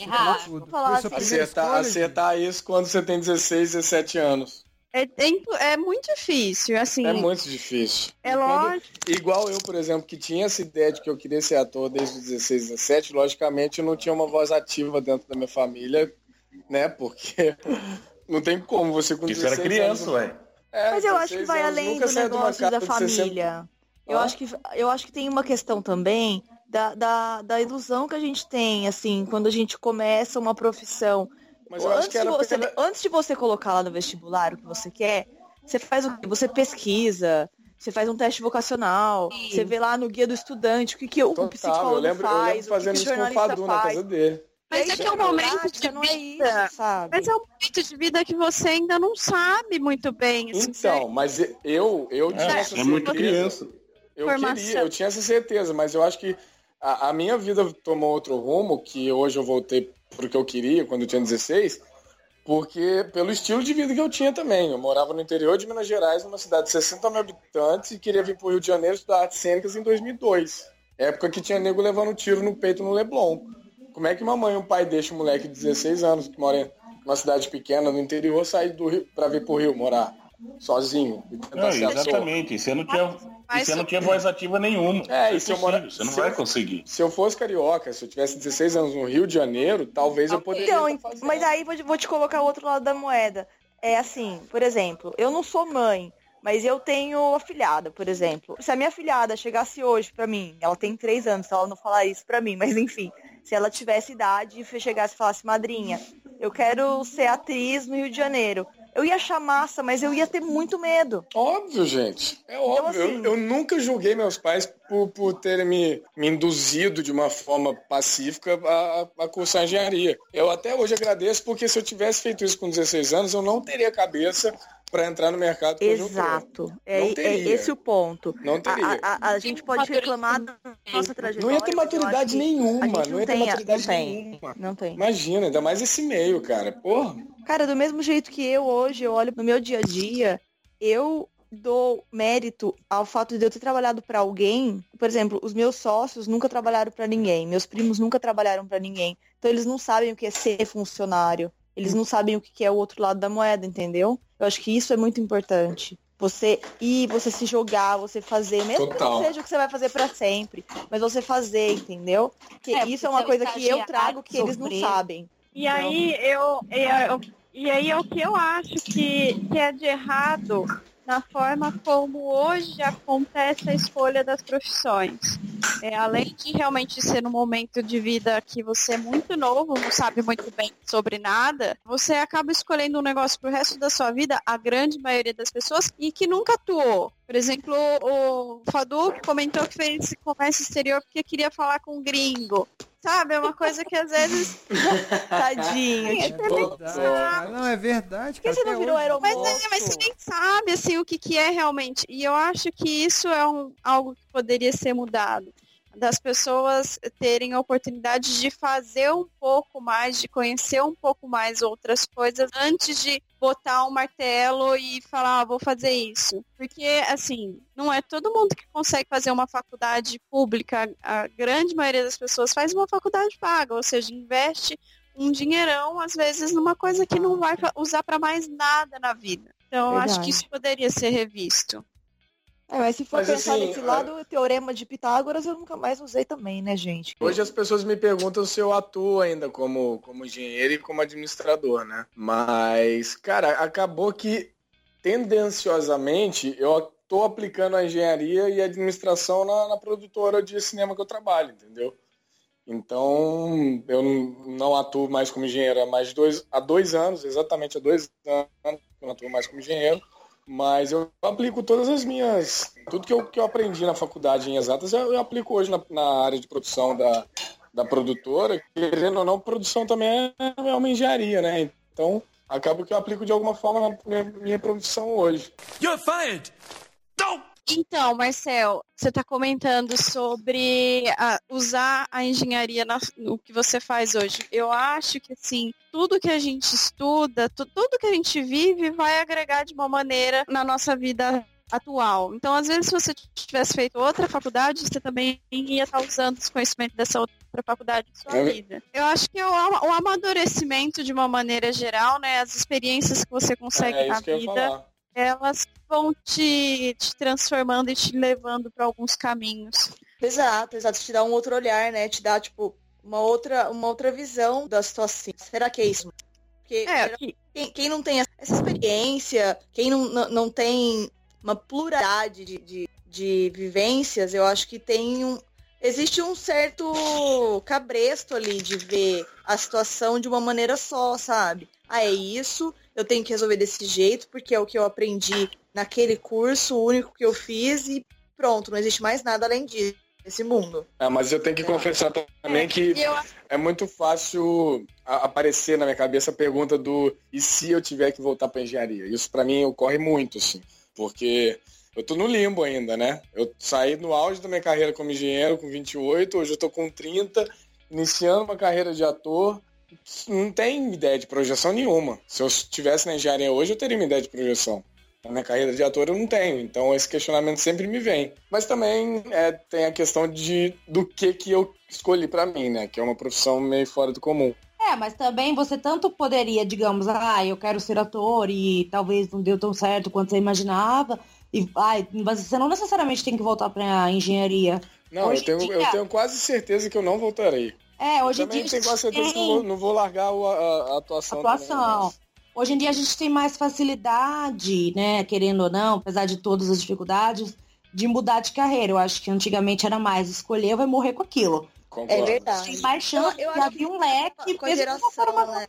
Speaker 1: tudo.
Speaker 7: Vou falar assim,
Speaker 2: Acertar,
Speaker 1: escolha,
Speaker 2: acertar isso quando você tem 16, 17 anos.
Speaker 3: É, é é muito difícil, assim.
Speaker 2: É muito difícil.
Speaker 3: É
Speaker 2: quando-
Speaker 3: lógico.
Speaker 2: Igual eu, por exemplo, que tinha essa ideia de que eu queria ser ator desde os 16, 17, logicamente eu não tinha uma voz ativa dentro da minha família, né? Porque (laughs) não tem como você com
Speaker 6: Isso
Speaker 2: 16
Speaker 6: era criança,
Speaker 2: anos-
Speaker 6: ué.
Speaker 2: É,
Speaker 7: Mas eu acho que
Speaker 2: 16
Speaker 7: vai
Speaker 2: anos,
Speaker 7: além do negócio da
Speaker 2: casa de 60
Speaker 7: família. Eu
Speaker 2: Hã?
Speaker 7: acho, que, eu acho que tem uma questão também da, da, da ilusão que a gente tem, assim, quando a gente começa uma profissão.
Speaker 2: Mas eu acho
Speaker 7: antes,
Speaker 2: que era
Speaker 7: de você,
Speaker 2: pela-
Speaker 7: antes de você colocar lá no vestibular o que você quer, você faz o quê? Você pesquisa, você faz um teste vocacional, você vê lá no guia do estudante o que, que o
Speaker 2: Total,
Speaker 7: psicólogo
Speaker 2: eu lembro, eu
Speaker 7: faz,
Speaker 2: lembro
Speaker 7: o que
Speaker 2: fazendo
Speaker 7: que o
Speaker 2: isso com o
Speaker 7: jornalista
Speaker 2: Fadu na
Speaker 7: faz.
Speaker 2: casa dele.
Speaker 3: Mas é que é um
Speaker 7: na
Speaker 3: momento de
Speaker 7: não é
Speaker 3: vida.
Speaker 7: isso, sabe?
Speaker 3: Mas é um momento de vida que você ainda não sabe muito bem. Assim,
Speaker 2: Então, mas eu, eu tinha
Speaker 6: É,
Speaker 2: essa
Speaker 6: é muito
Speaker 2: certeza.
Speaker 6: criança.
Speaker 2: Eu
Speaker 3: Formação.
Speaker 2: queria, eu tinha essa certeza, mas eu acho que a, a minha vida tomou outro rumo, que hoje eu voltei pro que eu queria quando eu tinha 16, porque pelo estilo de vida que eu tinha também. Eu morava no interior de Minas Gerais, numa cidade de 60 mil habitantes, e queria vir pro Rio de Janeiro estudar artes cênicas em 2002. Época que tinha nego levando tiro no peito no Leblon. Como é que uma mãe e um pai deixam um moleque de 16 anos que mora em uma cidade pequena no interior sair do Rio pra vir pro Rio morar? Sozinho.
Speaker 6: Não, exatamente. Você não tinha,
Speaker 3: Mas
Speaker 6: e você não tinha voz ativa nenhuma.
Speaker 2: É,
Speaker 6: Isso impossível,
Speaker 2: morar-
Speaker 6: Você não
Speaker 2: se eu-
Speaker 6: vai conseguir.
Speaker 2: Se eu fosse carioca, se eu tivesse 16 anos no Rio de Janeiro, talvez eu poderia
Speaker 7: Então,
Speaker 2: fazendo.
Speaker 7: mas aí vou, vou te colocar o outro lado da moeda. É assim, por exemplo, eu não sou mãe, mas eu tenho afilhada, por exemplo. Se a minha afilhada chegasse hoje pra mim, ela tem três anos, então ela não falar isso pra mim, (laughs) mas enfim, se ela tivesse idade e chegasse e falasse, madrinha, eu quero ser atriz no Rio de Janeiro. Eu ia achar massa, mas eu ia ter muito medo.
Speaker 2: Óbvio, gente. É óbvio. Eu-
Speaker 7: assim-
Speaker 2: eu, nunca julguei meus pais por, por terem me, me induzido de uma forma pacífica a, a cursar engenharia. Eu até hoje agradeço, porque se eu tivesse feito isso com 16 anos, eu não teria cabeça para entrar no mercado.
Speaker 7: Exato. É,
Speaker 2: Não
Speaker 7: é esse o ponto.
Speaker 2: Não
Speaker 7: A,
Speaker 2: teria.
Speaker 7: a- a- a gente pode reclamar da nossa trajetória.
Speaker 2: Não ia ter maturidade nenhuma.
Speaker 7: gente
Speaker 2: Não ia ter
Speaker 7: tem,
Speaker 2: maturidade
Speaker 7: não tem,
Speaker 2: nenhuma.
Speaker 7: não tem.
Speaker 2: Imagina, ainda mais esse meio, cara. Porra.
Speaker 7: Cara, do mesmo jeito que eu hoje, eu olho no meu dia a dia, eu dou mérito ao fato de eu ter trabalhado para alguém. Por exemplo, os meus sócios nunca trabalharam para ninguém, meus primos nunca trabalharam para ninguém. Então eles não sabem o que é ser funcionário. Eles não sabem o que é o outro lado da moeda, entendeu? Eu acho que isso é muito importante. Você ir, você se jogar, você fazer, mesmo que
Speaker 2: Total.
Speaker 7: não seja o que você vai fazer para sempre, mas você fazer, entendeu? Porque
Speaker 5: É,
Speaker 7: isso é uma coisa que eu trago que eles não sabem.
Speaker 3: E aí eu, eu- e aí é o que eu acho que, que é de errado na forma como hoje acontece a escolha das profissões. É, além de realmente ser um momento de vida que você é muito novo, não sabe muito bem sobre nada, você acaba escolhendo um negócio pro resto da sua vida, a grande maioria das pessoas, e que nunca atuou. Por exemplo, o Fadu comentou que fez comércio exterior porque queria falar com um gringo. Sabe? É uma coisa que às vezes (laughs)
Speaker 7: Tadinho.
Speaker 1: É
Speaker 7: tipo,
Speaker 1: cara. Não, é verdade,
Speaker 7: Por que você não virou
Speaker 1: hoje.
Speaker 3: Mas, é, mas você nem sabe assim, o que, que é realmente. E eu acho que isso é um, algo que poderia ser mudado. Das pessoas terem a oportunidade de fazer um pouco mais, de conhecer um pouco mais outras coisas antes de botar um martelo e falar, ah, vou fazer isso. Porque, assim, não é todo mundo que consegue fazer uma faculdade pública. A grande maioria das pessoas faz uma faculdade paga, ou seja, investe um dinheirão, às vezes, numa coisa que não vai usar para mais nada na vida. Então, eu acho
Speaker 7: Verdade.
Speaker 3: que isso poderia ser revisto.
Speaker 7: É, mas se for
Speaker 2: Mas,
Speaker 7: pensar
Speaker 2: assim,
Speaker 7: nesse
Speaker 2: é-
Speaker 7: lado, o teorema de Pitágoras eu nunca mais usei também, né, gente?
Speaker 2: Hoje as pessoas me perguntam se eu atuo ainda como, como engenheiro e como administrador, né? Mas, cara, acabou que tendenciosamente eu estou aplicando a engenharia e a administração na, na produtora de cinema que eu trabalho, entendeu? Então, eu não, atuo mais como engenheiro há mais dois, há dois anos, exatamente há dois anos que eu não atuo mais como engenheiro. Mas eu aplico todas as minhas. Tudo que eu, que eu aprendi na faculdade em exatas, eu, eu aplico hoje na, na área de produção da, da produtora. Querendo ou não, produção também é, é uma engenharia, né? Então, acaba que eu aplico de alguma forma na minha, minha produção hoje.
Speaker 8: You're fired! Don't!
Speaker 3: Então, Marcel, você está comentando sobre a- usar a engenharia na- no que você faz hoje. Eu acho que, assim, tudo que a gente estuda, tu- tudo que a gente vive vai agregar de uma maneira na nossa vida atual. Então, às vezes, se você tivesse feito outra faculdade, você também ia estar usando os conhecimentos dessa outra faculdade em sua
Speaker 2: É.
Speaker 3: vida. Eu acho que é o, o amadurecimento, de uma maneira geral, né, as experiências que você consegue
Speaker 2: é
Speaker 3: na
Speaker 2: eu ia
Speaker 3: vida. Elas vão te, te transformando e te levando para alguns caminhos.
Speaker 7: Exato, exato. Te dá um outro olhar, né? Te dá, tipo, uma outra, uma outra visão da situação. Será que é isso? Porque
Speaker 3: É, que-
Speaker 7: quem, quem não tem essa experiência, quem não, não, não tem uma pluralidade de, de, de vivências, eu acho que tem um. Existe um certo cabresto ali de ver a situação de uma maneira só, sabe? Ah, é isso, eu tenho que resolver desse jeito, porque é o que eu aprendi naquele curso, o único que eu fiz, e pronto, não existe mais nada além disso, nesse mundo.
Speaker 2: É, mas eu tenho que confessar também que
Speaker 3: E eu,
Speaker 2: é muito fácil aparecer na minha cabeça a pergunta do e se eu tiver que voltar para engenharia? Isso para mim ocorre muito, assim, porque eu tô no limbo ainda, né? Eu saí no auge da minha carreira como engenheiro com 28, hoje eu tô com 30, iniciando uma carreira de ator. Não tem ideia de projeção nenhuma. Se eu estivesse na engenharia hoje, eu teria uma ideia de projeção. Na minha carreira de ator eu não tenho, então esse questionamento sempre me vem. Mas também é, tem a questão de do que que eu escolhi para mim, né? Que é uma profissão meio fora do comum.
Speaker 5: É, mas também você tanto poderia, digamos, ah, eu quero ser ator e talvez não deu tão certo quanto você imaginava. E ai, mas você não necessariamente tem que voltar pra engenharia.
Speaker 2: Não, eu
Speaker 5: Hoje
Speaker 2: tenho,
Speaker 5: dia-
Speaker 2: eu tenho quase certeza que eu não voltarei.
Speaker 5: É, hoje em
Speaker 2: também
Speaker 5: dia. a
Speaker 2: tenho quase certeza que eu não vou, não vou largar o- a, a atuação.
Speaker 5: atuação.
Speaker 2: também, mas-
Speaker 5: Hoje em dia a gente tem mais facilidade, né, querendo ou não, apesar de todas as dificuldades, de mudar de carreira. Eu acho que antigamente era mais escolher, vai morrer com aquilo.
Speaker 2: Concordo.
Speaker 7: É verdade.
Speaker 5: Tem mais chance
Speaker 7: Eu- eu
Speaker 5: de
Speaker 7: acho
Speaker 5: abrir
Speaker 7: que
Speaker 5: um leque,
Speaker 7: com a geração, né?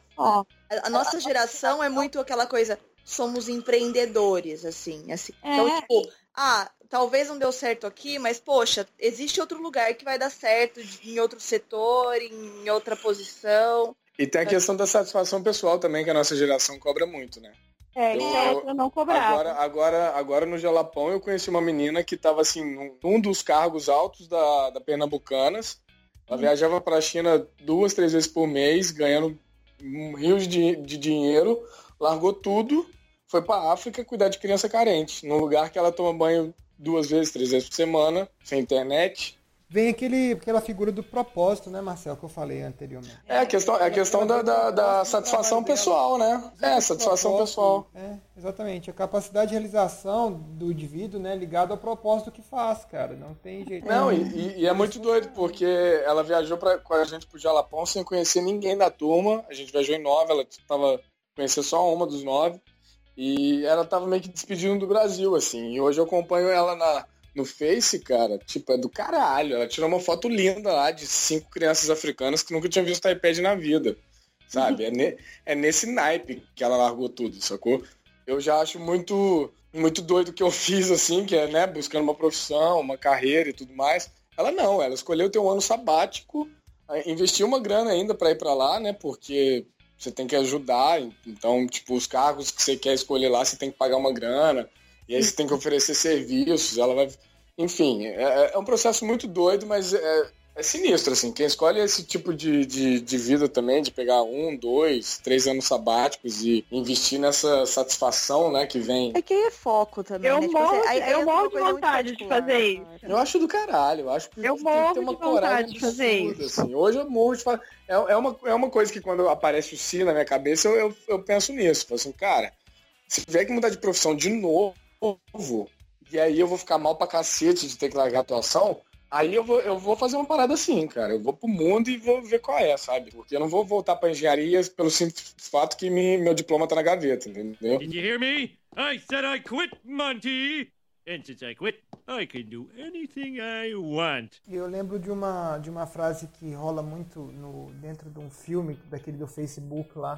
Speaker 7: a nossa geração é muito aquela coisa, somos empreendedores, assim. assim.
Speaker 5: É.
Speaker 7: Então, tipo, ah, talvez não deu certo aqui, mas, poxa, existe outro lugar que vai dar certo em outro setor, em outra posição.
Speaker 2: E tem a questão da satisfação pessoal também, que a nossa geração cobra muito, né?
Speaker 4: É,
Speaker 2: Eu-
Speaker 4: isso é outra não cobrava.
Speaker 2: Agora, agora, agora no Jalapão eu conheci uma menina que estava assim, num, num dos cargos altos da, da Pernambucanas. Ela viajava para a China duas, três vezes por mês, ganhando um rio de, de dinheiro, largou tudo, foi para África cuidar de criança carente, num lugar que ela toma banho duas vezes, três vezes por semana, sem internet.
Speaker 1: Vem aquele, aquela figura do propósito, né, Marcel, que eu falei anteriormente.
Speaker 2: É a questão, é a questão da, da, da satisfação pessoal, né? É, satisfação pessoal.
Speaker 1: É, exatamente. A capacidade de realização do indivíduo, né, ligado ao propósito que faz, cara. Não tem jeito.
Speaker 2: Não, e, e- e é muito doido, porque ela viajou pra, com a gente pro Jalapão sem conhecer ninguém da turma. A gente viajou em nove, ela tava conhecer só uma dos nove. E ela tava meio que despedindo do Brasil, assim. E hoje eu acompanho ela na, no Face, cara. Tipo, é do caralho. Ela tirou uma foto linda lá de cinco crianças africanas que nunca tinham visto iPad na vida. Sabe? É, ne- é nesse naipe que ela largou tudo, sacou? Eu já acho muito, muito doido o que eu (laughs) fiz, assim, que é, né, buscando uma profissão, uma carreira e tudo mais. Ela não, ela escolheu ter um ano sabático, eh, investiu uma grana ainda para ir para lá, né? Porque você tem que ajudar, então, tipo, os cargos que você quer escolher lá, você tem que pagar uma grana, e aí você tem que oferecer serviços, ela vai. Enfim, é, é um processo muito doido, mas é, é sinistro, assim. Quem escolhe esse tipo de, de, de vida também, de pegar um, dois, três anos sabáticos e investir nessa satisfação, né, que vem.
Speaker 7: É que aí é foco também,
Speaker 4: Eu
Speaker 7: né? Tipo,
Speaker 4: morro-
Speaker 7: assim, aí- aí
Speaker 4: eu
Speaker 7: é
Speaker 4: morro de vontade de fazer isso.
Speaker 7: acho.
Speaker 2: Eu acho do caralho, eu acho que
Speaker 4: Eu
Speaker 2: tem que
Speaker 4: morro
Speaker 2: ter uma coragem
Speaker 4: de fazer
Speaker 2: absurda,
Speaker 4: isso.
Speaker 2: assim. Hoje eu morro de falar. É, é, uma, é uma coisa que quando aparece o Si na minha cabeça, eu, eu, eu penso nisso. Falo assim, cara, se tiver que mudar de profissão de novo, e aí eu vou ficar mal pra cacete de ter que largar a atuação, aí eu vou, eu vou fazer uma parada assim, cara. Eu vou pro mundo e vou ver qual é, sabe? Porque eu não vou voltar pra engenharia pelo simples fato que me- meu diploma tá na gaveta, entendeu?
Speaker 8: Did you hear me? I said I quit, Monty! And since I quit, I can do anything I want.
Speaker 1: Eu lembro de uma, de uma frase que rola muito no, dentro de um filme, daquele do Facebook lá,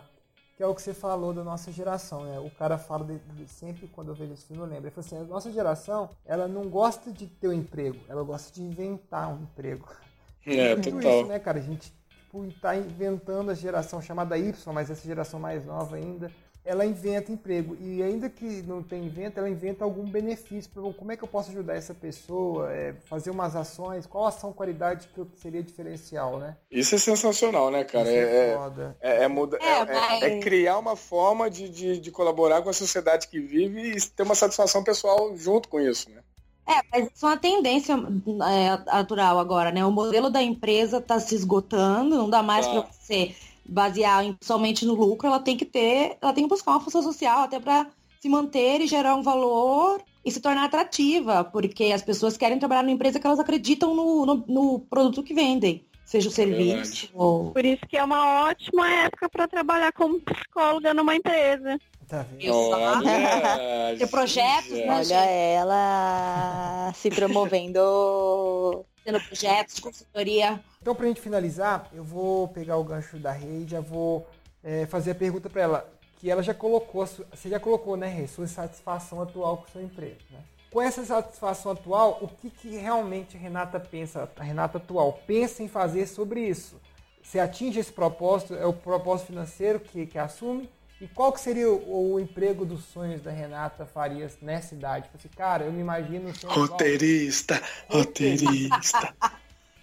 Speaker 1: que é o que você falou da nossa geração, né? O cara fala de, de- sempre quando eu vejo esse filme, eu lembro. Ele falou assim, a nossa geração, ela não gosta de ter um emprego, ela gosta de inventar um emprego. (laughs)
Speaker 2: É,
Speaker 1: Muito
Speaker 2: total.
Speaker 1: isso, né, cara? A gente tipo, tá inventando a geração chamada Y, mas essa geração mais nova ainda, ela inventa emprego. E ainda que não tenha invento, ela inventa algum benefício. pra- Como é que eu posso ajudar essa pessoa? É, fazer umas ações? Qual ação, qualidade que eu- seria diferencial, né?
Speaker 2: Isso é sensacional, né, cara?
Speaker 1: Isso
Speaker 2: É, é-
Speaker 1: foda.
Speaker 2: É, é muda-
Speaker 5: É,
Speaker 2: é- é- é criar uma forma de, de, de colaborar com a sociedade que vive e ter uma satisfação pessoal junto com isso, né?
Speaker 5: É, mas isso é uma tendência é, natural agora, né? O modelo da empresa está se esgotando, não dá mais
Speaker 2: Tá.
Speaker 5: para você basear em- somente no lucro, ela tem que ter, ela tem que buscar uma função social até para se manter e gerar um valor e se tornar atrativa, porque as pessoas querem trabalhar numa empresa que elas acreditam no, no, no produto que vendem, seja o serviço
Speaker 2: Verdade.
Speaker 5: ou...
Speaker 4: Por isso que é uma ótima época para trabalhar como psicóloga numa empresa.
Speaker 1: Tá vendo?
Speaker 2: Olha,
Speaker 5: Ter projetos, né?
Speaker 7: Olha ela se promovendo.
Speaker 5: Tendo projetos consultoria.
Speaker 1: Então, pra gente finalizar, eu vou pegar o gancho da Rei e já vou é, fazer a pergunta pra ela. Que ela já colocou, a você já colocou, né, Rei, sua satisfação atual com o seu emprego, né? Com essa satisfação atual, o que, que realmente a Renata pensa, a Renata atual, pensa em fazer sobre isso? Você atinge esse propósito, é o propósito financeiro que, que assume? E qual que seria o, o emprego dos sonhos da Renata Farias nessa idade? Tipo Assim, cara, eu me imagino igual-
Speaker 2: Roteirista, (laughs) roteirista.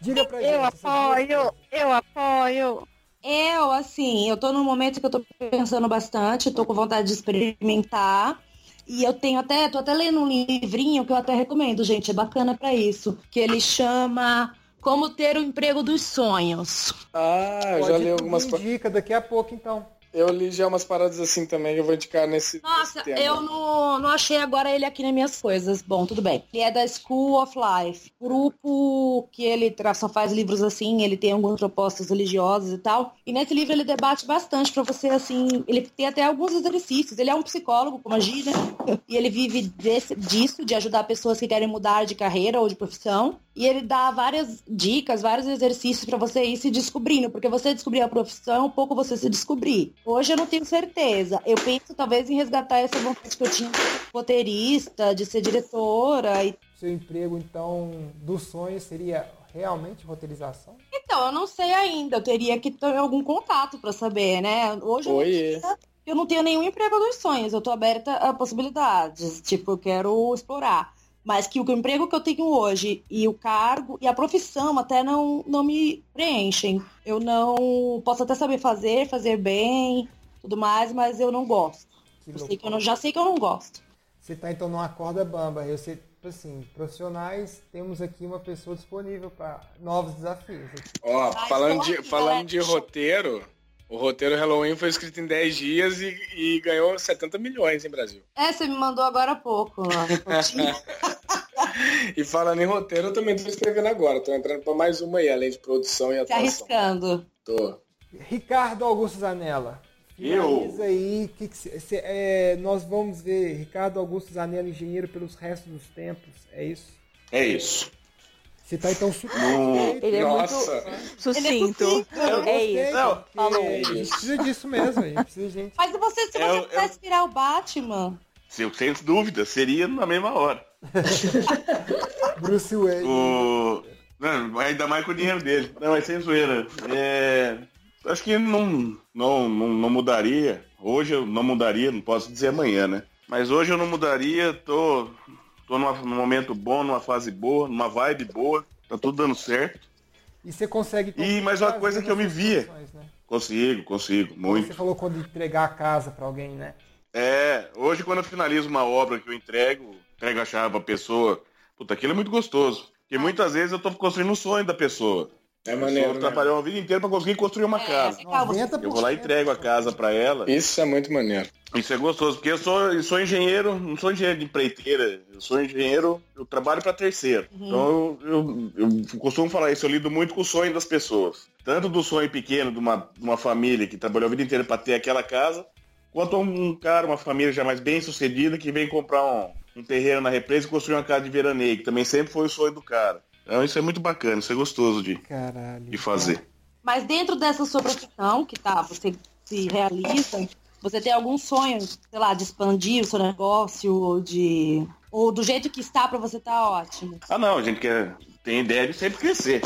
Speaker 1: Diga pra
Speaker 4: Eu
Speaker 1: gente. essas duas
Speaker 4: apoio, eu apoio.
Speaker 5: Eu, assim, eu tô num momento que eu tô pensando bastante, tô com vontade de experimentar. E eu tenho até, tô até lendo um livrinho que eu até recomendo, gente, é bacana pra isso, que ele chama Como ter o emprego dos sonhos.
Speaker 2: Ah, eu já
Speaker 1: Pode
Speaker 2: li algumas.
Speaker 1: indica daqui a pouco, então.
Speaker 2: Eu li já umas paradas assim também eu vou indicar nesse.
Speaker 5: Nossa,
Speaker 2: nesse
Speaker 5: eu não, não achei agora ele aqui nas minhas coisas. Bom, tudo bem. Ele é da School of Life. Grupo que ele só faz livros assim, ele tem algumas propostas religiosas e tal. E nesse livro ele debate bastante pra você, assim, ele tem até alguns exercícios. Ele é um psicólogo, como a Gi, né? (laughs) E ele vive desse- disso, de ajudar pessoas que querem mudar de carreira ou de profissão. E ele dá várias dicas, vários exercícios pra você ir se descobrindo, porque você descobrir a profissão é um pouco você se descobrir. Hoje eu não tenho certeza. Eu penso talvez em resgatar essa vontade que eu tinha de ser roteirista, de ser diretora. E...
Speaker 1: Seu emprego, então, dos sonhos seria realmente roteirização?
Speaker 5: Então, eu não sei ainda. Eu teria que ter algum contato pra saber, né? Hoje eu eu não tenho nenhum emprego dos sonhos, eu tô aberta a possibilidades, tipo, eu quero explorar. Mas que o emprego que eu tenho hoje e o cargo e a profissão até não, não me preenchem. Eu não posso até saber fazer, fazer bem, tudo mais, mas eu não gosto.
Speaker 1: Que
Speaker 5: Eu sei que eu não, já sei que eu não gosto.
Speaker 1: Você tá então numa corda bamba. Eu sei, tipo assim, profissionais, temos aqui uma pessoa disponível para novos desafios.
Speaker 2: Ó,
Speaker 5: Mas
Speaker 2: falando de,
Speaker 5: aqui,
Speaker 2: falando de roteiro, o roteiro Halloween foi escrito em 10 dias e, e ganhou 70 milhões em Brasil.
Speaker 5: É, você me mandou agora há pouco. reportinha. (laughs) (laughs)
Speaker 2: E falando em roteiro, eu também tô escrevendo agora. Tô entrando pra mais uma aí, além de produção e
Speaker 5: Se
Speaker 2: atuação.
Speaker 5: arriscando.
Speaker 2: Tô.
Speaker 1: Ricardo Augusto Zanella.
Speaker 6: Eu?
Speaker 1: Aí. Que que cê- cê- é, nós vamos ver Ricardo Augusto Zanella, engenheiro pelos restos dos tempos. É isso?
Speaker 6: É isso.
Speaker 1: Você tá então super
Speaker 6: No-.
Speaker 7: Ele é
Speaker 2: Nossa.
Speaker 7: muito sucinto.
Speaker 1: Eu
Speaker 7: É
Speaker 1: gostei,
Speaker 7: isso.
Speaker 6: Não,
Speaker 1: porque
Speaker 7: falou.
Speaker 1: A gente precisa disso mesmo. A gente precisa de gente.
Speaker 5: Mas você, se você
Speaker 6: Eu- eu-
Speaker 5: pudesse virar o Batman,
Speaker 6: Se eu sem dúvida, seria na mesma hora. (laughs)
Speaker 1: Bruce Wayne.
Speaker 6: O... Não, ainda mais com o dinheiro dele. Não, mas sem zoeira. É... Acho que não, não, não, não mudaria. Hoje eu não mudaria, não posso dizer amanhã, né? Mas hoje eu não mudaria, tô, tô numa- num momento bom, numa fase boa, numa vibe boa, tá tudo dando certo.
Speaker 1: E você consegue.
Speaker 6: E mais uma coisa que eu me via.
Speaker 1: né?
Speaker 6: Consigo, consigo, muito.
Speaker 1: Você falou quando entregar a casa pra alguém, né?
Speaker 6: É, hoje quando eu finalizo uma obra que eu entrego, entrego a chave pra pessoa, puta, aquilo é muito gostoso. Porque muitas vezes eu tô construindo um sonho da pessoa.
Speaker 2: É
Speaker 6: A
Speaker 2: maneiro. né?
Speaker 6: trabalhou a vida inteira pra conseguir construir uma
Speaker 5: É,
Speaker 6: casa.
Speaker 1: 90%.
Speaker 6: Eu vou lá e entrego a casa pra ela.
Speaker 2: Isso é muito maneiro.
Speaker 6: Isso é gostoso, porque eu sou, eu sou engenheiro, não sou engenheiro de empreiteira, eu sou engenheiro, eu trabalho para terceiro. Então eu, eu, eu costumo falar isso, eu lido muito com o sonho das pessoas. Tanto do sonho pequeno de uma, de uma família que trabalhou a vida inteira para ter aquela casa, quanto um cara, uma família já mais bem sucedida que vem comprar um, um terreno na represa e construir uma casa de veraneio, que também sempre foi o sonho do cara. Então isso é muito bacana, isso é gostoso de,
Speaker 1: Caralho.
Speaker 6: de fazer.
Speaker 5: Mas dentro dessa sua profissão, que tá, você se realiza, você tem algum sonho, sei lá, de expandir o seu negócio, ou de. Ou do jeito que está pra você tá ótimo.
Speaker 6: Ah não, a gente quer, tem ideia de sempre crescer.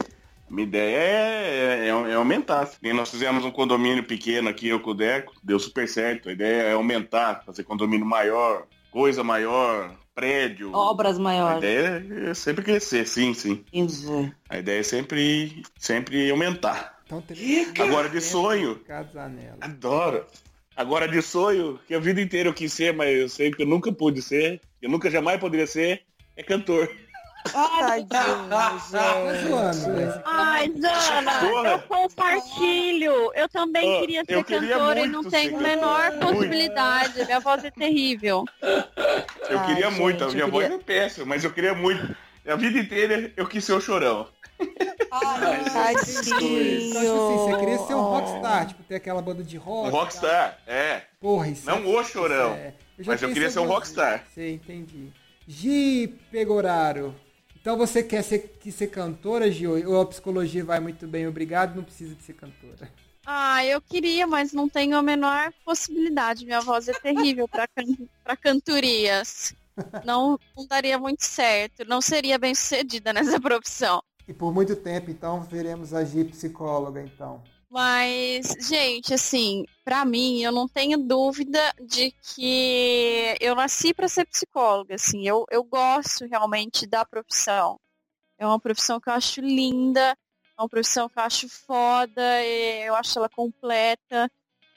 Speaker 6: A minha ideia é, é, é aumentar. E nós fizemos um condomínio pequeno aqui, eu com o Deco, deu super certo. A ideia é aumentar, fazer condomínio maior, coisa maior, prédio.
Speaker 5: Obras
Speaker 6: A
Speaker 5: maiores.
Speaker 6: ideia é sempre crescer, sim, sim.
Speaker 5: Entendi.
Speaker 6: A ideia é sempre, sempre aumentar.
Speaker 1: Então teve
Speaker 6: Agora de sonho, adoro. Agora de sonho, que a vida inteira eu quis ser, mas eu sei que eu nunca pude ser, eu nunca jamais poderia ser, é cantor.
Speaker 7: Tadinho,
Speaker 1: Tá
Speaker 7: gente.
Speaker 3: Ai, Zana,
Speaker 6: Porra.
Speaker 3: eu compartilho. Eu também
Speaker 6: Ó,
Speaker 3: queria
Speaker 6: eu
Speaker 3: ser
Speaker 6: queria
Speaker 3: cantora e não tenho a menor
Speaker 6: Muito.
Speaker 3: possibilidade. Minha voz é terrível.
Speaker 6: Eu
Speaker 7: Ai,
Speaker 6: queria
Speaker 7: gente,
Speaker 6: muito, a
Speaker 7: eu
Speaker 6: minha
Speaker 7: queria-
Speaker 6: voz é péssima, mas eu queria muito. A vida inteira eu quis ser o chorão.
Speaker 5: Ai,
Speaker 1: Então, tipo assim, você queria ser um rockstar, tipo, ter aquela banda de rock.
Speaker 6: Um rockstar, é.
Speaker 1: Porra, isso
Speaker 6: Não o chorão,
Speaker 1: é- já
Speaker 6: mas eu queria ser um rockstar.
Speaker 1: Sei, entendi. Gi Pegoraro. Então você quer ser, quis ser cantora, Gi? Ou a psicologia vai muito bem, obrigado, não precisa de ser cantora.
Speaker 3: Ah, eu queria, mas não tenho a menor possibilidade. Minha voz é terrível para can pra cantorias. Não, não daria muito certo. Não seria bem sucedida nessa profissão.
Speaker 1: E por muito tempo, então, veremos a Gi psicóloga, então.
Speaker 3: Mas, gente, assim, pra mim, eu não tenho dúvida de que eu nasci para ser psicóloga, assim, eu, eu gosto realmente da profissão. É uma profissão que eu acho linda, é uma profissão que eu acho foda, eu acho ela completa.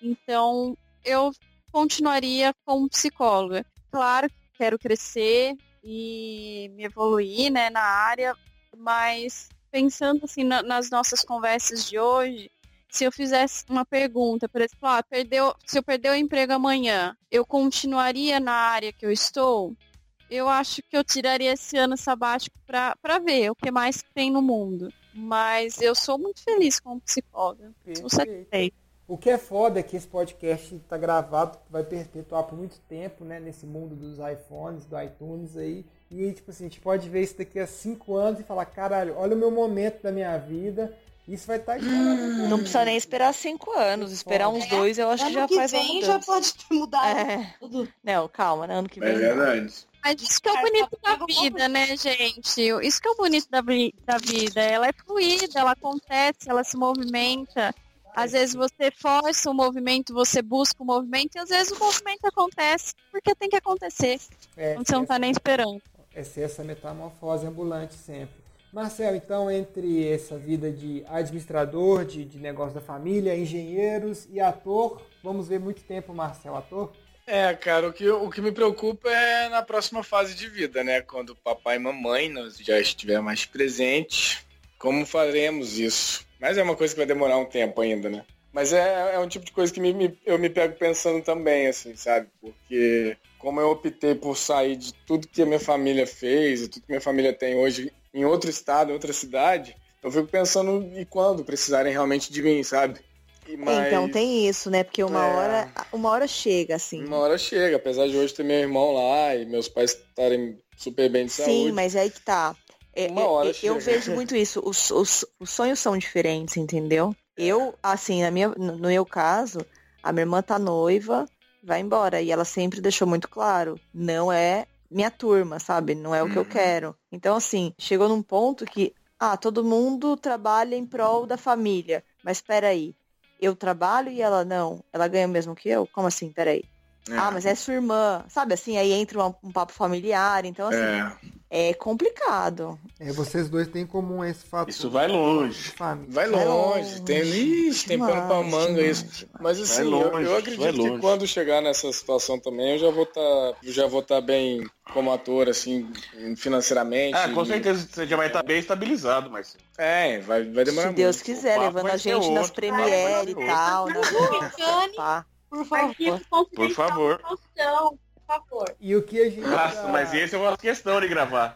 Speaker 3: Então, eu continuaria como psicóloga. claro que quero crescer e me evoluir, né, na área, mas pensando assim na- nas nossas conversas de hoje, se eu fizesse uma pergunta, por exemplo, ah, perdeu, se eu perder o emprego amanhã, eu continuaria na área que eu estou? Eu acho que eu tiraria esse ano sabático para ver o que mais tem no mundo. Mas eu sou muito feliz como psicóloga. Sou satisfeita.
Speaker 1: O que é foda é que esse podcast está gravado, vai perpetuar por muito tempo, né? Nesse mundo dos iPhones, do iTunes aí. E tipo assim, a gente pode ver isso daqui a cinco anos e falar, caralho, olha o meu momento da minha vida. Isso vai estar
Speaker 7: Não precisa nem esperar cinco anos. Esperar uns dois, eu acho que já
Speaker 5: que
Speaker 7: faz uma
Speaker 5: vem já pode mudar
Speaker 7: É.
Speaker 5: tudo.
Speaker 7: Não, calma, né? Ano que
Speaker 2: É
Speaker 7: vem.
Speaker 2: verdade.
Speaker 3: Mas isso que é o bonito da vida, né, gente? Isso que é o bonito da, da vida. Ela é fluida, ela acontece, ela se movimenta. Às vezes você força o movimento, você busca o movimento, e às vezes o movimento acontece porque tem que acontecer.
Speaker 1: É,
Speaker 3: Quando você não tá nem esperando.
Speaker 1: é ser essa metamorfose ambulante sempre. Marcel, então, entre essa vida de administrador, de, de negócio da família, engenheiros e ator, vamos ver muito tempo Marcel ator?
Speaker 2: É, cara, o que, o que me preocupa é na próxima fase de vida, né? Quando papai e mamãe já estiver mais presentes, como faremos isso? Mas é uma coisa que vai demorar um tempo ainda, né? Mas é, é um tipo de coisa que me- me- eu me pego pensando também, assim, sabe? Porque como eu optei por sair de tudo que a minha família fez e tudo que minha família tem hoje em outro estado, em outra cidade, eu fico pensando e quando precisarem realmente de mim, sabe? E, mas-
Speaker 7: Então tem isso, né? Porque uma
Speaker 2: É.
Speaker 7: hora, uma hora chega, assim.
Speaker 2: uma hora chega, apesar de hoje ter meu irmão lá e meus pais estarem super bem de saúde.
Speaker 7: Sim, mas é aí que tá. É,
Speaker 2: Uma
Speaker 7: é,
Speaker 2: hora
Speaker 7: eu
Speaker 2: chega.
Speaker 7: vejo muito isso. Os, os, os sonhos são diferentes, entendeu? Eu, assim, na minha, no no meu caso, a minha irmã tá noiva, vai embora. E ela sempre deixou muito claro, não é minha turma, sabe? Não é o que eu
Speaker 2: Uhum.
Speaker 7: quero. Então, assim, chegou num ponto que, ah, todo mundo trabalha em prol da família. Mas peraí, eu trabalho e ela não. Ela ganha o mesmo que eu? Como assim? Peraí.
Speaker 2: É.
Speaker 7: Ah, mas é sua irmã. Sabe assim, aí entra um, um papo familiar. Então, assim,
Speaker 2: É,
Speaker 7: é complicado.
Speaker 1: É, vocês dois têm em comum esse fato.
Speaker 6: Isso vai longe.
Speaker 1: Família.
Speaker 2: vai longe,
Speaker 7: longe,
Speaker 2: tem isso, tem pano pra manga
Speaker 7: demais,
Speaker 2: isso.
Speaker 7: demais.
Speaker 2: Mas assim, eu-
Speaker 6: longe,
Speaker 2: eu,
Speaker 6: vai
Speaker 2: acredito que quando chegar nessa situação também, eu já vou estar, já vou estar bem como ator, assim, financeiramente.
Speaker 6: Ah, com
Speaker 2: E-
Speaker 6: certeza você já vai estar bem estabilizado, mas
Speaker 2: É, vai, vai demorar
Speaker 7: Se Deus
Speaker 2: muito.
Speaker 7: quiser,
Speaker 6: papo
Speaker 7: levando
Speaker 6: vai
Speaker 7: a gente nas
Speaker 6: outro,
Speaker 7: premiere e
Speaker 6: vai ser
Speaker 7: tal. Né?
Speaker 5: Por favor.
Speaker 6: por favor.
Speaker 5: Por favor.
Speaker 1: E o que a gente
Speaker 6: Nossa,
Speaker 1: tá-
Speaker 6: mas esse eu faço questão de gravar.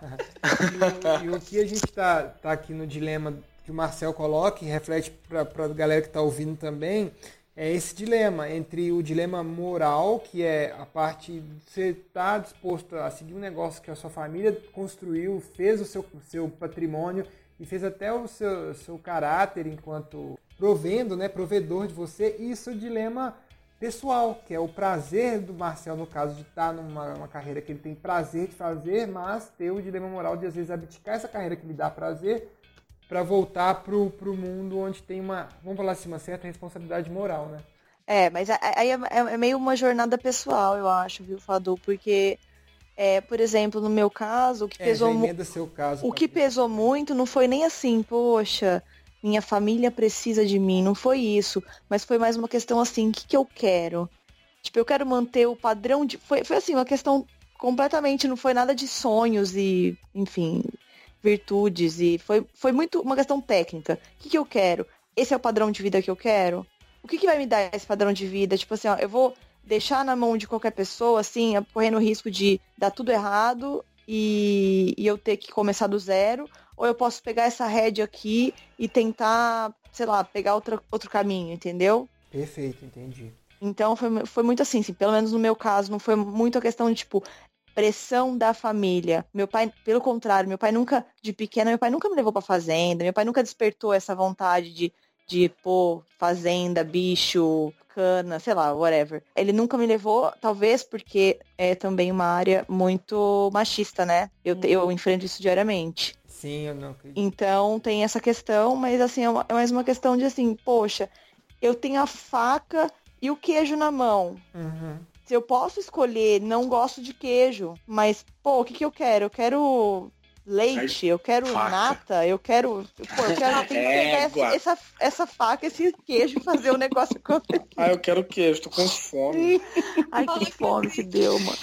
Speaker 1: E (laughs) o, e o que a gente tá, tá aqui no dilema que o Marcel coloca e reflete para a galera que está ouvindo também, é esse dilema entre o dilema moral, que é a parte de você estar disposto a seguir um negócio que a sua família construiu, fez o seu, seu patrimônio e fez até o seu, seu caráter enquanto provendo, né, provedor de você, e isso é o dilema pessoal, que é o prazer do Marcel, no caso, de estar numa uma carreira que ele tem prazer de fazer, mas ter o dilema moral de às vezes abdicar essa carreira que lhe dá prazer para voltar pro, pro mundo onde tem uma, vamos falar assim, uma certa responsabilidade moral, né?
Speaker 7: É, mas aí é, é meio uma jornada pessoal, eu acho, viu, Fadu? Porque, é, por exemplo, no meu caso, o que
Speaker 1: É,
Speaker 7: pesou
Speaker 1: caso.
Speaker 7: O que pesou muito não foi nem assim, poxa, minha família precisa de mim, não foi isso. Mas foi mais uma questão assim, o que, que eu quero? Tipo, eu quero manter o padrão de. Foi, foi assim, uma questão completamente, não foi nada de sonhos e, enfim, virtudes. E foi, foi muito uma questão técnica. O que, que eu quero? Esse é o padrão de vida que eu quero? O que, que vai me dar esse padrão de vida? Tipo assim, ó, eu vou deixar na mão de qualquer pessoa, assim, correndo o risco de dar tudo errado e, e eu ter que começar do zero, ou eu posso pegar essa rédea aqui e tentar, sei lá, pegar outra, outro caminho, entendeu?
Speaker 1: Perfeito, entendi.
Speaker 7: Então foi, foi muito assim, assim, pelo menos no meu caso, não foi muito a questão de, tipo, pressão da família. Meu pai, pelo contrário, meu pai nunca, de pequena, meu pai nunca me levou pra fazenda, meu pai nunca despertou essa vontade de, de pô, fazenda, bicho, cana, sei lá, whatever. Ele nunca me levou, talvez porque é também uma área muito machista, né? Eu, te- eu enfrento isso diariamente.
Speaker 1: Sim, eu não acredito.
Speaker 7: Então tem essa questão, mas assim, é, uma- é mais uma questão de assim, poxa, eu tenho a faca e o queijo na mão.
Speaker 1: Uhum.
Speaker 7: Se eu posso escolher, não gosto de queijo, mas, pô, o que, que eu quero? Eu quero leite, eu quero
Speaker 6: faca.
Speaker 7: nata, eu quero. Pô, eu quero tem que pegar essa, essa, essa faca, esse queijo e fazer o negócio acontecer.
Speaker 2: Ah, eu quero queijo, tô com fome.
Speaker 7: Ai, que fome que deu, mano.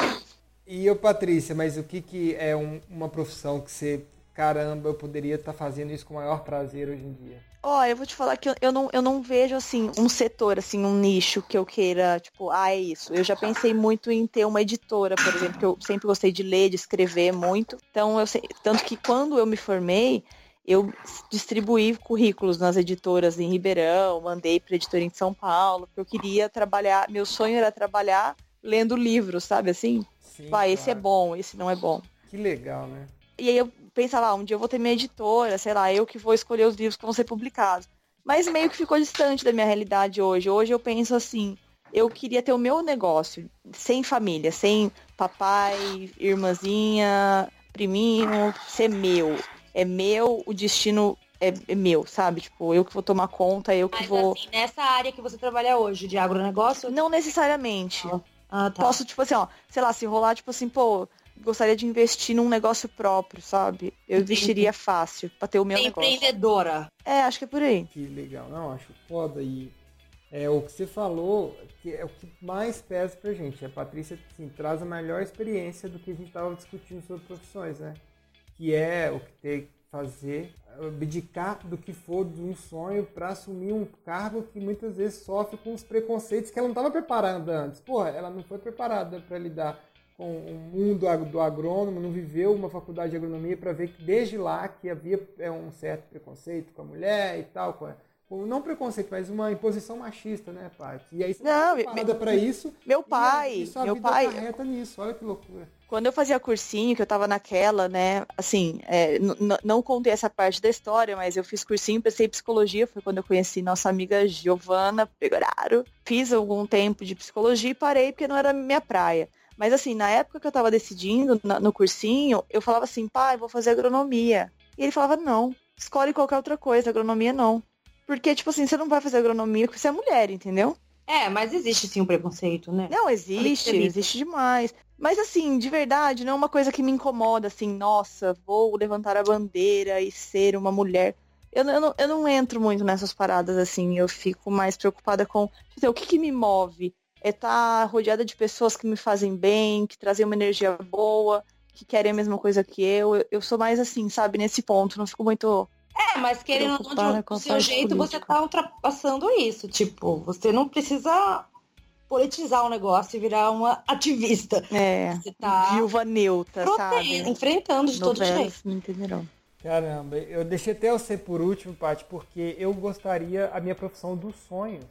Speaker 1: E eu, Patrícia, mas o que, que é um- uma profissão que você, caramba, eu poderia estar fazendo isso com o maior prazer hoje em dia?
Speaker 7: Ó, eu vou te falar que eu, eu não, eu não vejo, assim, um setor, assim, um nicho que eu queira, tipo, ah, é isso. Eu já pensei muito em ter uma editora, por exemplo, que eu sempre gostei de ler, de escrever muito. Então, eu sei, tanto que quando eu me formei, eu distribuí currículos nas editoras em Ribeirão, mandei para editora em São Paulo, porque eu queria trabalhar, meu sonho era trabalhar lendo livros, sabe assim?
Speaker 1: Sim,
Speaker 7: Vai, esse é
Speaker 1: claro.
Speaker 7: bom, esse não é bom.
Speaker 1: Que legal, né?
Speaker 7: E aí eu pensava, ah, um dia eu vou ter minha editora, sei lá, eu que vou escolher os livros que vão ser publicados. Mas meio que ficou distante da minha realidade hoje. Hoje eu penso assim, eu queria ter o meu negócio, sem família, sem papai, irmãzinha, priminho, ser meu. É meu, o destino é, é meu, sabe? Tipo, eu que vou tomar conta, eu que
Speaker 5: Mas
Speaker 7: vou.
Speaker 5: assim, nessa área que você trabalha hoje, de agronegócio,
Speaker 7: Não necessariamente.
Speaker 5: ah, tá.
Speaker 7: Posso, tipo assim, ó, sei lá, se rolar, tipo assim, pô, gostaria de investir num negócio próprio, sabe? Eu investiria fácil pra ter o meu
Speaker 5: Ser
Speaker 7: negócio.
Speaker 5: empreendedora.
Speaker 7: É, acho que é por aí.
Speaker 1: Que legal. Não, acho foda. E é, o que você falou que é o que mais pesa pra gente. A Patrícia assim, traz a melhor experiência do que a gente estava discutindo sobre profissões, né? Que é o que tem que fazer, abdicar do que for de um sonho para assumir um cargo que muitas vezes sofre com os preconceitos que ela não estava preparada antes. Porra, ela não foi preparada para lidar com o mundo do agrônomo, não viveu uma faculdade de agronomia para ver que desde lá que havia é, um certo preconceito com a mulher e tal, com a- não preconceito, mas uma imposição machista, né, Paty? E aí você
Speaker 7: Não,
Speaker 1: preparada para isso.
Speaker 7: Meu pai,
Speaker 1: e sua
Speaker 7: meu
Speaker 1: vida
Speaker 7: pai,
Speaker 1: acarreta nisso, olha que loucura.
Speaker 7: quando eu fazia cursinho, que eu tava naquela, né, assim, é, não contei essa parte da história, mas eu fiz cursinho, pensei em psicologia, foi quando eu conheci nossa amiga Giovana Pegoraro. Fiz algum tempo de psicologia e parei porque não era minha praia. Mas assim, na época que eu tava decidindo na- no cursinho, eu falava assim, pai, vou fazer agronomia. E ele falava, não, escolhe qualquer outra coisa, agronomia não. Porque, tipo assim, você não vai fazer agronomia porque você é mulher, entendeu?
Speaker 5: É, mas existe sim um preconceito, né?
Speaker 7: Não, existe, existe demais. Mas assim, de verdade, não é uma coisa que me incomoda, assim, nossa, vou levantar a bandeira e ser uma mulher. Eu, não- eu, não, eu não entro muito nessas paradas, assim, eu fico mais preocupada com quer dizer, o que, que me move. É estar rodeada de pessoas que me fazem bem, que trazem uma energia boa, que querem a mesma coisa que eu. Eu, sou mais assim, sabe, nesse ponto, não fico muito.
Speaker 5: É, mas querendo ou não, do seu jeito, você
Speaker 7: política.
Speaker 5: tá ultrapassando isso. Tipo, você não precisa politizar o negócio e virar uma ativista.
Speaker 7: É,
Speaker 5: Você tá
Speaker 7: viúva neutra, sabe?
Speaker 5: enfrentando de todo jeito.
Speaker 7: Me entenderão.
Speaker 1: Caramba, eu deixei até você por último, Paty, porque eu gostaria, a minha profissão dos sonhos.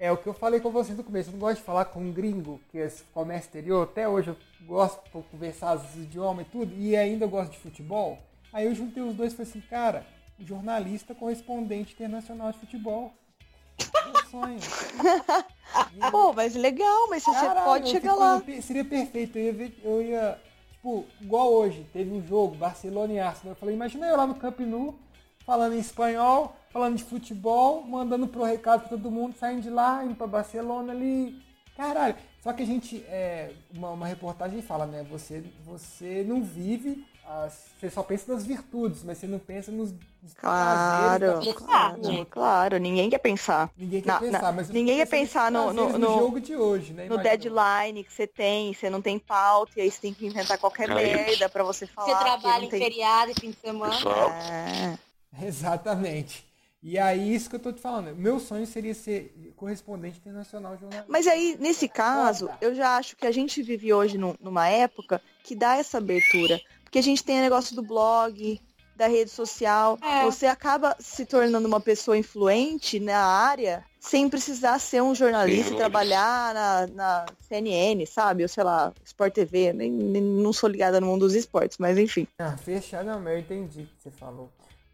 Speaker 1: É o que eu falei com vocês no começo, eu não gosto de falar com um gringo, que é comércio exterior, até hoje eu gosto de conversar os idiomas e tudo, e ainda eu gosto de futebol. Aí eu juntei os dois e falei assim, cara, jornalista correspondente internacional de futebol. Meu sonho. (laughs) E-
Speaker 7: Pô, mas legal, mas você
Speaker 1: Caralho,
Speaker 7: pode
Speaker 1: eu
Speaker 7: chegar lá.
Speaker 1: Seria perfeito. Eu ia, ver- eu ia, tipo, igual hoje, teve um jogo, Barcelona e Arsenal. Eu falei, imagina eu lá no Camp Nou, falando em espanhol, falando de futebol, mandando pro recado pra todo mundo, saindo de lá, indo pra Barcelona ali. Caralho. Só que a gente, é, uma, uma reportagem fala, né? Você, você não vive, as- você só pensa nas virtudes, mas você não pensa nos, nos
Speaker 7: Claro, claro, claro, ninguém quer pensar.
Speaker 1: Ninguém quer
Speaker 7: Na-
Speaker 1: pensar,
Speaker 7: na-
Speaker 1: mas
Speaker 7: ninguém quer pensar no- no- no-
Speaker 1: jogo de hoje, né?
Speaker 7: No
Speaker 1: Imagina.
Speaker 7: deadline que você tem, você não tem pauta, e aí você tem que inventar qualquer merda pra você falar.
Speaker 5: Você trabalha em
Speaker 7: tem...
Speaker 5: feriado e fim de semana.
Speaker 7: É. (laughs)
Speaker 1: Exatamente. E aí, isso que eu tô te falando. Meu sonho seria ser correspondente internacional jornalista.
Speaker 7: Mas aí, nesse caso, eu já acho que a gente vive hoje num- numa época que dá essa abertura. Porque a gente tem o negócio do blog, da rede social.
Speaker 5: É.
Speaker 7: Você acaba se tornando uma pessoa influente na área sem precisar ser um jornalista e trabalhar na, na CNN, sabe? Ou sei lá, Sport TV. Nem, nem- não sou ligada no mundo dos esportes, mas enfim.
Speaker 1: Ah, fechar, não, mas eu entendi o que você falou.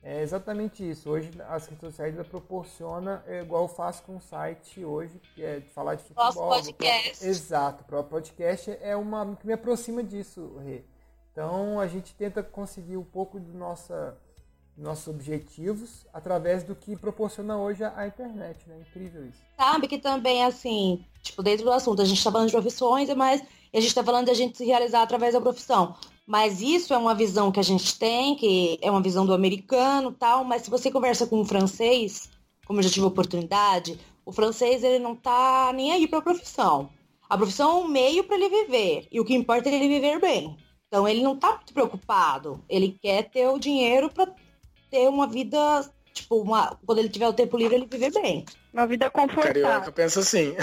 Speaker 1: É exatamente isso. Hoje as redes sociais ainda proporciona, é igual eu faço com o site hoje, que é de falar de futebol.
Speaker 5: Nosso podcast.
Speaker 1: Pro- Exato, o próprio podcast é uma que me aproxima disso, Rê. Então a gente tenta conseguir um pouco de nossa, nossos objetivos através do que proporciona hoje a, a internet, né? Incrível isso.
Speaker 5: Sabe que também, assim, tipo, dentro do assunto, a gente tá falando de profissões, mas a gente tá falando de a gente se realizar através da profissão. Mas isso é uma visão que a gente tem, que é uma visão do americano tal, mas se você conversa com um francês, como eu já tive a oportunidade, o francês ele não tá nem aí pra profissão. A profissão é um meio para ele viver. E o que importa é ele viver bem. Então ele não tá muito preocupado. Ele quer ter o dinheiro para ter uma vida, tipo, uma, quando ele tiver o tempo livre, ele viver bem.
Speaker 4: Uma vida confortável.
Speaker 2: Carioca pensa assim.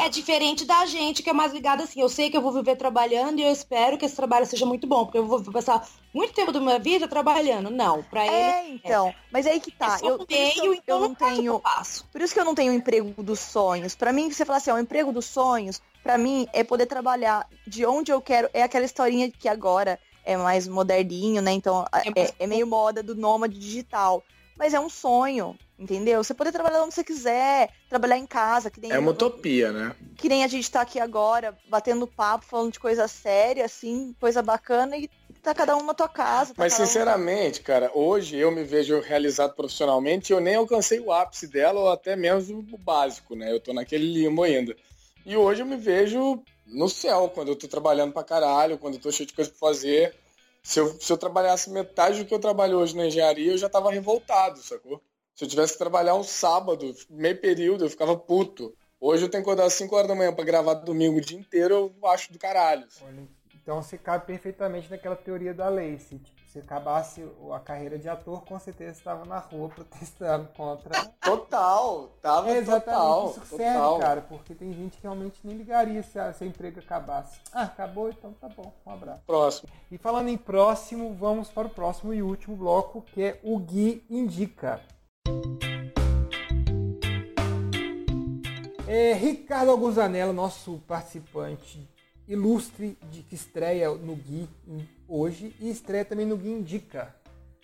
Speaker 5: É diferente da gente que é mais ligada assim. Eu sei que eu vou viver trabalhando e eu espero que esse trabalho seja muito bom, porque eu vou passar muito tempo da minha vida trabalhando. Não, pra ele.
Speaker 7: É, então. Mas aí que tá.
Speaker 5: é
Speaker 7: eu,
Speaker 5: um
Speaker 7: por isso que
Speaker 5: meio,
Speaker 7: eu,
Speaker 5: então
Speaker 7: eu não tenho.
Speaker 5: eu faço.
Speaker 7: Por isso que eu não tenho o emprego dos sonhos. Pra mim, você fala assim, ó, o emprego dos sonhos, pra mim, é poder trabalhar de onde eu quero. É aquela historinha que agora é mais moderninho, né? Então,
Speaker 5: É
Speaker 7: é, é meio moda do nômade digital. Mas é um sonho, entendeu? Você poder trabalhar onde você quiser, trabalhar em casa, que nem,
Speaker 2: É uma utopia, né?
Speaker 7: que nem a gente tá aqui agora, batendo papo, falando de coisa séria, assim, coisa bacana, e tá cada um na tua casa. tá
Speaker 2: Mas
Speaker 7: cada um-
Speaker 2: sinceramente, cara, hoje eu me vejo realizado profissionalmente e eu nem alcancei o ápice dela ou até mesmo o básico, né? Eu tô naquele limbo ainda. E hoje eu me vejo no céu, quando eu tô trabalhando pra caralho, quando eu tô cheio de coisa pra fazer. Se eu, se eu trabalhasse metade do que eu trabalho hoje na engenharia, eu já tava revoltado, sacou? Se eu tivesse que trabalhar um sábado, meio período, eu ficava puto. Hoje eu tenho que acordar às 5 horas da manhã pra gravar domingo o dia inteiro, eu acho do caralho.
Speaker 1: Olha, Então você cabe perfeitamente naquela teoria da lei. Se tipo, se acabasse a carreira de ator, com certeza estava na rua (laughs) protestando contra.
Speaker 2: Total, tava
Speaker 1: É exatamente
Speaker 2: total,
Speaker 1: isso que serve,
Speaker 2: total.
Speaker 1: cara. Porque tem gente que realmente nem ligaria se a- se emprego acabasse. Ah, acabou, então tá bom. Um abraço.
Speaker 2: Próximo.
Speaker 1: E falando em próximo, vamos para o próximo e último bloco, que é o Gui Indica. É, Ricardo Aguzanella, nosso participante ilustre de que estreia no Gui hoje e estreia também no Gui Indica.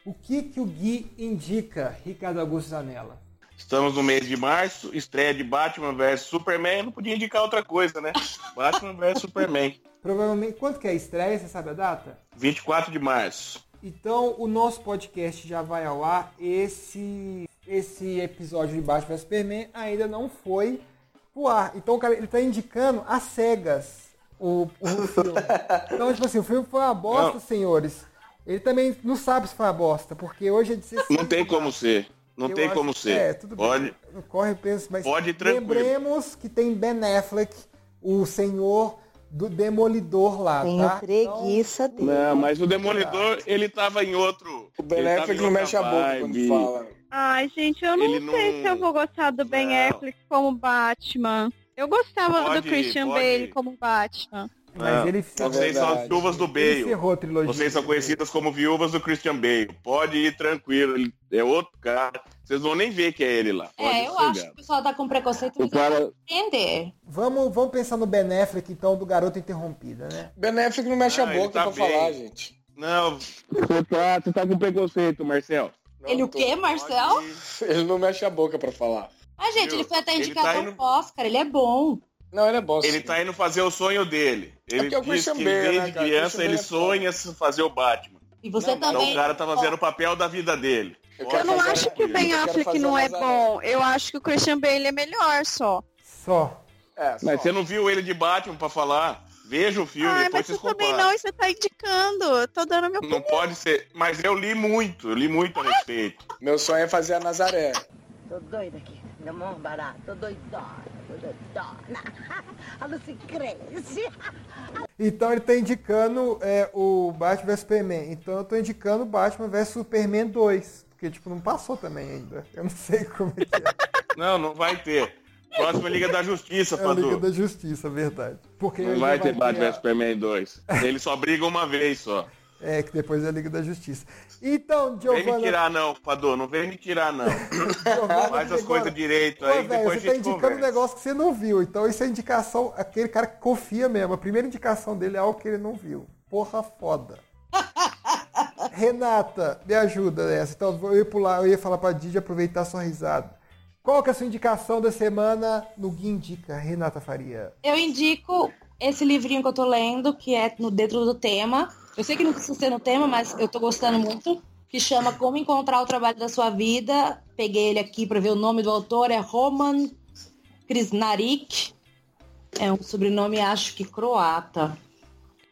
Speaker 1: O que que o Gui indica, Ricardo Aguzanella?
Speaker 6: Estamos no mês de março, estreia de Batman vs Superman. Eu não podia indicar outra coisa, né? (laughs) Batman vs Superman.
Speaker 1: Provavelmente, quanto que é a estreia? Você sabe a data?
Speaker 6: 24 de março.
Speaker 1: Então, o nosso podcast já vai ao ar. Esse, esse episódio de Batman vs Superman ainda não foi pro ar. Então, cara, ele tá indicando as cegas o, o filme. Então, tipo assim, o filme foi uma bosta,
Speaker 6: Não.
Speaker 1: senhores. Ele também não sabe se foi uma bosta, porque hoje é 16
Speaker 6: Não tem como ser. Não
Speaker 1: Eu
Speaker 6: tem como ser.
Speaker 1: É, tudo
Speaker 6: Pode.
Speaker 1: bem. Corre penso, mas
Speaker 6: Pode tranquilo.
Speaker 1: lembremos que tem Ben Affleck, o senhor do Demolidor lá,
Speaker 7: Tenho
Speaker 1: tá?
Speaker 7: preguiça dele.
Speaker 6: Não, mas o Demolidor, ele tava em outro.
Speaker 2: O Ben Affleck não mexe a boca quando fala.
Speaker 3: Ai, gente, eu não
Speaker 6: Ele
Speaker 3: sei
Speaker 6: não-
Speaker 3: se eu vou gostar do Ben
Speaker 6: Não.
Speaker 3: Affleck como Batman. Eu gostava
Speaker 6: Pode,
Speaker 3: do Christian
Speaker 6: pode.
Speaker 3: Bale como Batman.
Speaker 1: Mas ele,
Speaker 6: Vocês são as viúvas do Bale. Vocês são conhecidas como viúvas do Christian Bale. Pode ir tranquilo, ele é outro cara. Vocês vão nem ver que é ele lá. Pode
Speaker 5: É, eu acho que o pessoal tá com preconceito
Speaker 6: O
Speaker 5: não
Speaker 6: cara,
Speaker 5: entender.
Speaker 1: Vamos, vamos pensar no Ben Affleck, então, do Garota Interrompida, né?
Speaker 2: Ben Affleck não mexe
Speaker 6: Ah,
Speaker 2: a boca
Speaker 6: tá
Speaker 2: pra
Speaker 6: bem.
Speaker 2: falar, gente.
Speaker 6: Não, você tá, você tá com preconceito, Marcel.
Speaker 2: Não
Speaker 5: ele o quê, Marcel?
Speaker 6: Pode.
Speaker 2: Ele não mexe a boca pra falar.
Speaker 5: Ah, gente,
Speaker 6: Viu?
Speaker 5: ele foi até
Speaker 6: Ele
Speaker 5: indicado
Speaker 6: tá
Speaker 5: ao
Speaker 6: indo-
Speaker 5: Oscar, ele é bom.
Speaker 2: Não, ele é bom.
Speaker 6: Ele
Speaker 2: sim.
Speaker 6: tá indo fazer o sonho dele. Ele
Speaker 2: porque é o
Speaker 6: diz
Speaker 2: Christian
Speaker 6: que
Speaker 2: Bale,
Speaker 6: desde
Speaker 2: né,
Speaker 6: criança
Speaker 2: Christian
Speaker 6: ele
Speaker 2: Bale é
Speaker 6: sonha fazer o Batman.
Speaker 5: E você
Speaker 2: Não, mas
Speaker 6: Então
Speaker 5: também.
Speaker 6: o cara tá fazendo o papel da vida dele.
Speaker 2: Eu
Speaker 3: Eu não acho que o Ben Affleck não é bom. Eu acho que o Christian Bale é melhor só.
Speaker 1: Só.
Speaker 2: É, só.
Speaker 6: Mas você não viu ele de Batman pra falar? Veja o filme,
Speaker 3: Ai,
Speaker 6: depois
Speaker 3: mas
Speaker 6: vocês
Speaker 3: você também
Speaker 6: comparam.
Speaker 3: não, você tá indicando. Eu tô dando meu
Speaker 6: Não pode ser. Mas eu li muito, eu li muito a respeito.
Speaker 2: Meu sonho é fazer a Nazaré.
Speaker 9: Tô doida aqui, meu mão barato, tô doidona, tô doidona. (laughs) A Lucy cresce.
Speaker 1: Então ele tá indicando é, o Batman vs Superman. Então eu tô indicando o Batman vs Superman 2. Porque, tipo, não passou também ainda. Eu não sei como é que é. (laughs)
Speaker 6: Não, não vai ter. Próxima Liga da Justiça,
Speaker 1: É a Liga
Speaker 6: Padu.
Speaker 1: da Justiça, verdade. Porque
Speaker 6: Não
Speaker 1: ele
Speaker 6: vai ter Batman vs Superman 2. Ele só briga uma vez só.
Speaker 1: É, que depois é a Liga da Justiça. Então,
Speaker 6: Vem me
Speaker 1: Giovanna...
Speaker 6: tirar não, Padu, não vem me tirar não. (coughs)
Speaker 1: Giovanna
Speaker 6: Faz as coisas direito
Speaker 1: Pô,
Speaker 6: aí, depois
Speaker 1: você
Speaker 6: a
Speaker 1: tá indicando um
Speaker 6: conversa.
Speaker 1: negócio que você não viu. Então isso é indicação, aquele cara que confia mesmo. A primeira indicação dele é algo que ele não viu. Porra foda. (laughs) Renata, me ajuda nessa. Então eu ia pular, eu ia falar pra Didi aproveitar a sua risada. Qual que é a sua indicação da semana no Gui Indica, Renata Faria?
Speaker 5: Eu indico esse livrinho que eu tô lendo, que é no dentro do tema. Eu sei que não precisa ser no tema, mas eu tô gostando muito. Que chama Como Encontrar o Trabalho da Sua Vida. Peguei ele aqui para ver o nome do autor, é Roman Krznarik. É um sobrenome, acho que croata.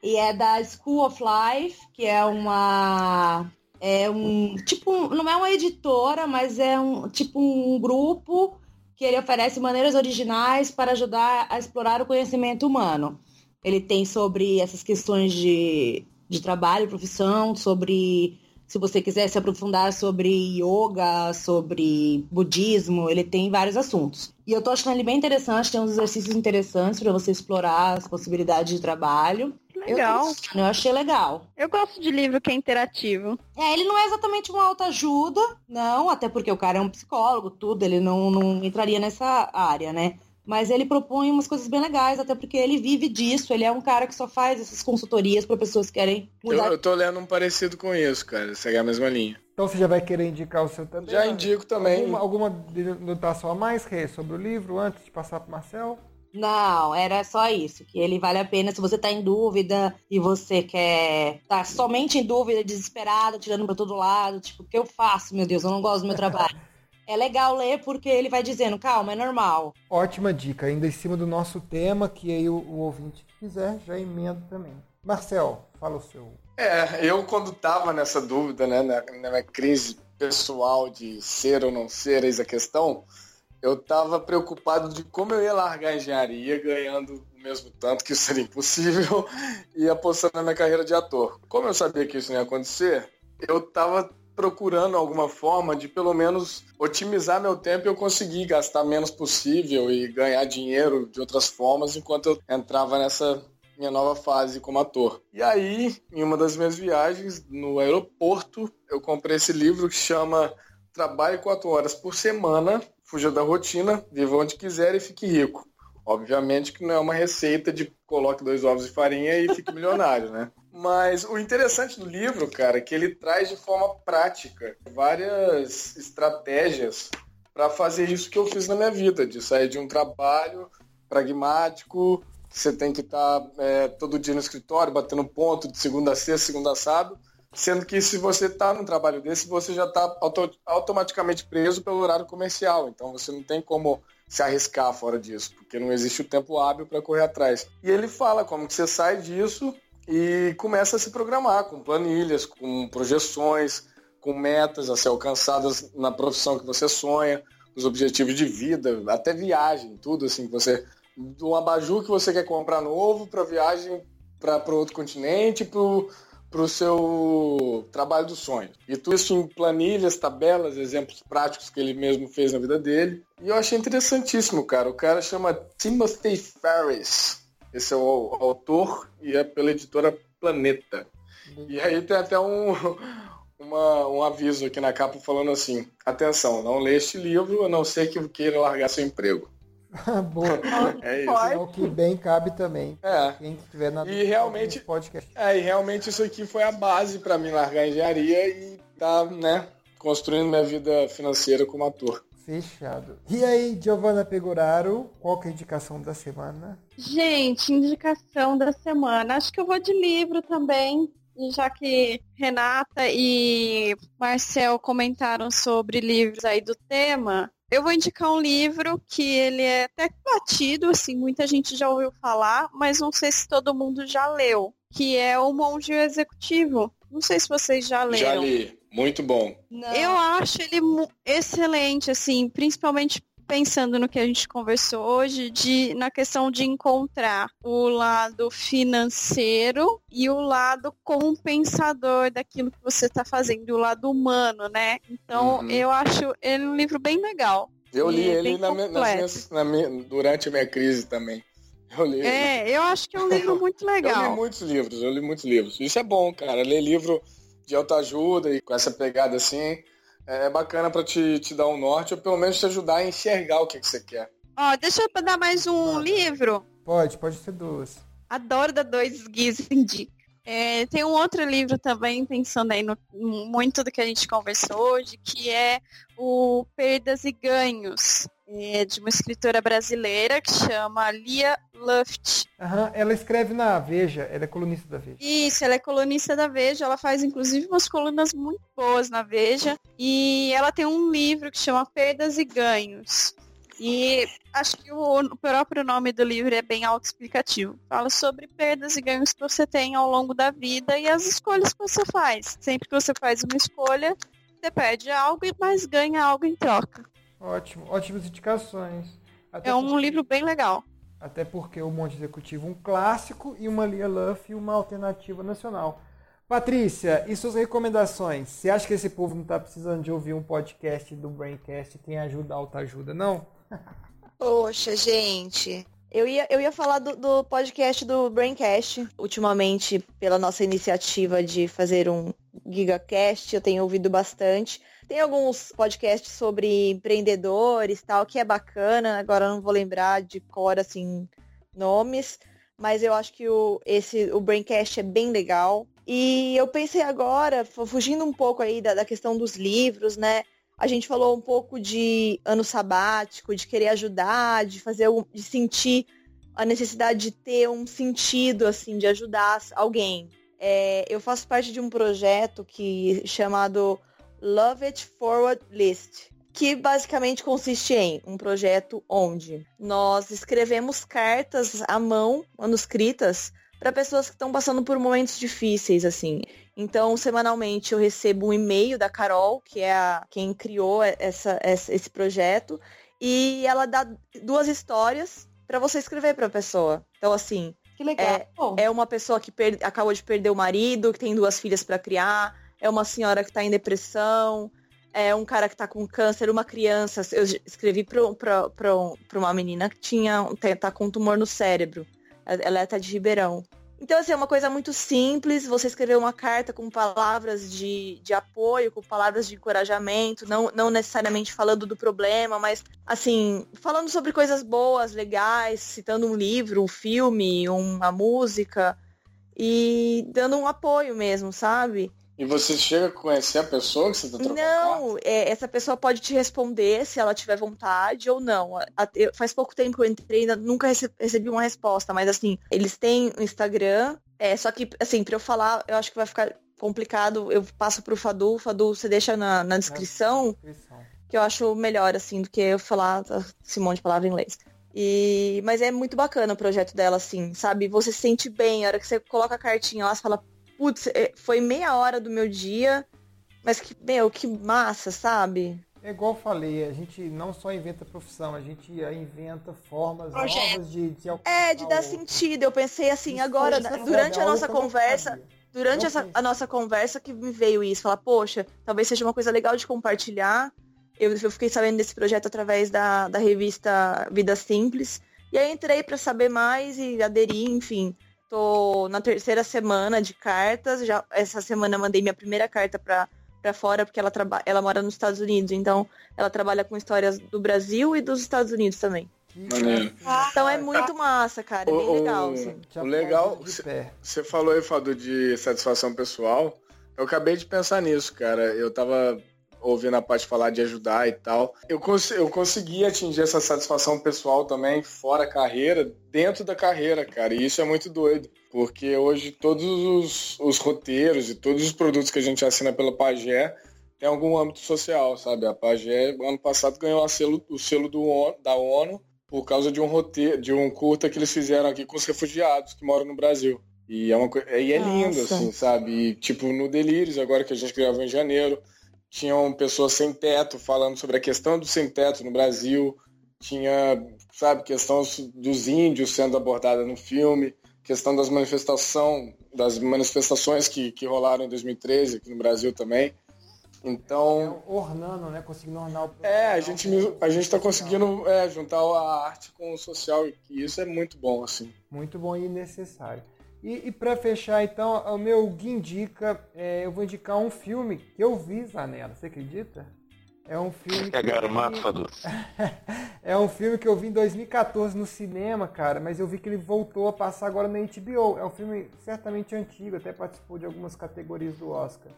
Speaker 5: E é da School of Life, que é uma. É um. Tipo, não é uma editora, mas é um tipo um grupo que ele oferece maneiras originais para ajudar a explorar o conhecimento humano. Ele tem sobre essas questões de, de trabalho, profissão, sobre se você quiser se aprofundar sobre yoga, sobre budismo, ele tem vários assuntos. E eu tô achando ele bem interessante, tem uns exercícios interessantes para você explorar as possibilidades de trabalho.
Speaker 3: Legal.
Speaker 5: Eu, eu, achei legal.
Speaker 3: Eu gosto de livro que é interativo.
Speaker 5: É, ele não é exatamente uma autoajuda, não, até porque o cara é um psicólogo, tudo, ele não, não entraria nessa área, né? Mas ele propõe umas coisas bem legais, até porque ele vive disso. Ele é um cara que só faz essas consultorias para pessoas que querem mudar.
Speaker 2: Eu, eu tô lendo um parecido com isso, cara. Segue a mesma linha.
Speaker 1: Então você já vai querer indicar o seu também?
Speaker 2: Já indico também.
Speaker 1: Alguma, alguma notação a mais, Rê, sobre o livro, antes de passar pro Marcel?
Speaker 5: Não, era só isso, que ele vale a pena se você tá em dúvida e você quer tá somente em dúvida, desesperado, tirando para todo lado, tipo, o que eu faço, meu Deus, eu não gosto do meu trabalho. (laughs) é legal ler porque ele vai dizendo, calma, é normal.
Speaker 1: Ótima dica, ainda em cima do nosso tema, que aí o, o ouvinte que quiser já emenda também. Marcel, fala o seu.
Speaker 2: É, eu quando tava nessa dúvida, né, na, na minha crise pessoal de ser ou não ser, eis a questão, eu tava preocupado de como eu ia largar a engenharia ganhando o mesmo tanto, que isso seria impossível, (laughs) e apostando na minha carreira de ator. Como eu sabia que isso não ia acontecer, eu tava procurando alguma forma de pelo menos otimizar meu tempo e eu conseguir gastar menos possível e ganhar dinheiro de outras formas enquanto eu entrava nessa minha nova fase como ator. E aí, em uma das minhas viagens no aeroporto, eu comprei esse livro que chama Trabalhe quatro horas por semana, fuja da rotina, viva onde quiser e fique rico. Obviamente que não é uma receita de coloque dois ovos de farinha e fique milionário, né? (laughs) Mas o interessante do livro, cara, é que ele traz de forma prática várias estratégias para fazer isso que eu fiz na minha vida, de sair de um trabalho pragmático, que você tem que estar tá, é, todo dia no escritório, batendo ponto de segunda a sexta, segunda a sábado, sendo que se você está num trabalho desse, você já está auto automaticamente preso pelo horário comercial, então você não tem como se arriscar fora disso, porque não existe o tempo hábil para correr atrás. E ele fala como que você sai disso e começa a se programar com planilhas, com projeções, com metas a ser alcançadas na profissão que você sonha, os objetivos de vida, até viagem, tudo assim, você do abajur que você quer comprar novo para viagem para outro continente, para o seu trabalho dos sonhos. E tudo isso em planilhas, tabelas, exemplos práticos que ele mesmo fez na vida dele. E eu achei interessantíssimo, cara. O cara chama Timothy Ferris. Esse é o autor e é pela editora Planeta. E aí tem até um, (laughs) uma, um aviso aqui na capa falando assim: atenção, não lê este livro a não ser que queira largar seu emprego.
Speaker 1: Boa.
Speaker 2: É isso.
Speaker 1: É o que bem cabe também.
Speaker 2: É.
Speaker 1: Quem tiver na
Speaker 2: e realmente,
Speaker 1: podcast.
Speaker 2: É, e realmente isso aqui foi a base para mim largar a engenharia e tá, né, construindo minha vida financeira como ator.
Speaker 1: Fechado. E aí, Giovanna Pegoraro, qual que é a indicação da semana?
Speaker 3: Gente, indicação da semana. Acho que eu vou de livro também. Já que Renata e Marcel comentaram sobre livros aí do tema, eu vou indicar um livro que ele é até batido, assim, muita gente já ouviu falar, mas não sei se todo mundo já leu, que é O Monge Executivo. Não sei se vocês já leram.
Speaker 2: Já li, muito bom.
Speaker 3: Não. Eu acho ele excelente, assim, principalmente pensando no que a gente conversou hoje, de, na questão de encontrar o lado financeiro e o lado compensador daquilo que você está fazendo, o lado humano, né? Então, uhum. eu acho ele um livro bem legal.
Speaker 2: Eu li é ele na, minhas, na minha, durante a minha crise também.
Speaker 3: Eu li. É, eu acho que é um livro (laughs) muito legal.
Speaker 2: eu li muitos livros, eu li muitos livros. Isso é bom, cara. Ler livro de autoajuda e com essa pegada assim, é bacana para te, te dar um norte ou pelo menos te ajudar a enxergar o que, que você quer.
Speaker 3: Ó, deixa eu dar mais um livro.
Speaker 1: Pode, pode ser duas.
Speaker 3: Adoro dar dois guias indica. É, tem um outro livro também, pensando aí no, muito do que a gente conversou hoje, que é o Perdas e Ganhos, é, de uma escritora brasileira que chama Lia Luft.
Speaker 1: Uhum, ela escreve na Veja, ela é colunista da Veja.
Speaker 3: Isso, ela é colunista da Veja, ela faz inclusive umas colunas muito boas na Veja. E ela tem um livro que chama Perdas e Ganhos. E acho que o próprio nome do livro é bem autoexplicativo. Fala sobre perdas e ganhos que você tem ao longo da vida e as escolhas que você faz. Sempre que você faz uma escolha, você perde algo, mas ganha algo em troca.
Speaker 1: Ótimo, ótimas indicações. Até
Speaker 3: É um
Speaker 1: porque-
Speaker 3: livro bem legal.
Speaker 1: Até porque o Monte Executivo um clássico e uma Lia Luff uma alternativa nacional. Patrícia, e suas recomendações? Você acha que esse povo não está precisando de ouvir um podcast do Braincast Quem Ajuda Alta Ajuda, não? (laughs)
Speaker 7: Poxa, gente. Eu ia, eu ia falar do, do podcast do Braincast. Ultimamente, pela nossa iniciativa de fazer um GigaCast, eu tenho ouvido bastante. Tem alguns podcasts sobre empreendedores tal, que é bacana. Agora não vou lembrar de cor, assim, nomes. Mas eu acho que o, esse, o Braincast é bem legal. E eu pensei agora, fu- fugindo um pouco aí da, da questão dos livros, né? A gente falou um pouco de ano sabático, de querer ajudar, de fazer, de sentir a necessidade de ter um sentido, assim, de ajudar alguém. É, eu faço parte de um projeto que chamado Love It Forward List, que basicamente consiste em um projeto onde nós escrevemos cartas à mão, manuscritas, para pessoas que estão passando por momentos difíceis, assim. Então, semanalmente eu recebo um e-mail da Carol, que é a, quem criou essa, essa- esse projeto, e ela dá duas histórias para você escrever para a pessoa. Então, assim,
Speaker 5: Que legal. Bom,
Speaker 7: é uma pessoa que per- acabou de perder o marido, que tem duas filhas para criar, é uma senhora que está em depressão, é um cara que está com câncer, uma criança. Eu escrevi para uma menina que tinha tá com um tumor no cérebro. Ela é até de Ribeirão. Então, assim, é uma coisa muito simples, você escrever uma carta com palavras de, de apoio, com palavras de encorajamento, não, não necessariamente falando do problema, mas, assim, falando sobre coisas boas, legais, citando um livro, um filme, uma música, e dando um apoio mesmo, sabe?
Speaker 2: E você chega a conhecer a pessoa que você tá trocando
Speaker 7: Não, é, essa pessoa pode te responder se ela tiver vontade ou não. Eu- faz pouco tempo que eu entrei, ainda nunca rece- recebi uma resposta, mas assim, eles têm o Instagram, é, só que, assim, pra eu falar, eu acho que vai ficar complicado, eu passo pro Fadu, Fadu, você deixa na, na descrição,
Speaker 1: Descrição.
Speaker 7: que eu acho melhor, assim, do que eu falar esse monte de palavra em inglês. E, mas é muito bacana o projeto dela, assim, sabe? Você se sente bem, a hora que você coloca a cartinha lá, você fala, putz, é, foi meia hora do meu dia, mas que, meu, que massa, sabe?
Speaker 1: É igual eu falei, a gente não só inventa profissão, a gente inventa formas
Speaker 3: Projeto.
Speaker 1: novas de, de alcançar
Speaker 7: É, de dar
Speaker 1: o
Speaker 7: sentido. Eu pensei assim,
Speaker 1: Isso
Speaker 7: agora, durante a nossa conversa, durante essa, a nossa conversa que me veio isso, falar, poxa, talvez seja uma coisa legal de compartilhar. Eu, eu fiquei sabendo desse projeto através da, da revista Vida Simples. E aí entrei para saber mais e aderi, enfim. Tô na terceira semana de cartas. Já essa semana eu mandei minha primeira carta para para fora porque ela trabalha, ela mora nos Estados Unidos, então ela trabalha com histórias do Brasil e dos Estados Unidos também.
Speaker 2: Maneiro.
Speaker 7: Então é muito massa, cara, é bem
Speaker 2: O-
Speaker 7: legal,
Speaker 2: o-
Speaker 7: assim.
Speaker 2: O legal-. Você falou aí, Fadu, de satisfação pessoal. Eu acabei de pensar nisso, cara. Eu tava ouvindo a parte falar de ajudar e tal. Eu, cons eu consegui atingir essa satisfação pessoal também, fora a carreira, dentro da carreira, cara. E isso é muito doido. Porque hoje todos os, os roteiros e todos os produtos que a gente assina pela Pagé tem algum âmbito social, sabe? A Pagé, ano passado, ganhou selo, o selo do da ONU por causa de um roteiro, de um curta que eles fizeram aqui com os refugiados que moram no Brasil. E é uma coisa. E é lindo,
Speaker 7: Nossa.
Speaker 2: assim, sabe? E, tipo, no Delírios, agora que a gente gravou em janeiro, tinham pessoas sem teto falando sobre a questão do sem teto no Brasil. Tinha, sabe, questão dos índios sendo abordada no filme, questão das manifestações, das manifestações que, que rolaram em 2013 aqui no Brasil também. Então,
Speaker 1: É, ornando, né? Conseguindo ornar o
Speaker 2: é, a gente, a gente tá conseguindo é, juntar a arte com o social e isso é muito bom, assim.
Speaker 1: Muito bom e necessário. E, e para fechar, então, o meu Guindica, é, eu vou indicar um filme que eu vi, Zanella, você acredita? É um filme que
Speaker 6: Pegaram
Speaker 1: eu
Speaker 6: o
Speaker 1: vi-
Speaker 6: mato, Fadu. (laughs)
Speaker 1: é um filme que eu vi em 2014 no cinema, cara, mas eu vi que ele voltou a passar agora na HBO. É um filme certamente antigo, até participou de algumas categorias do Oscar.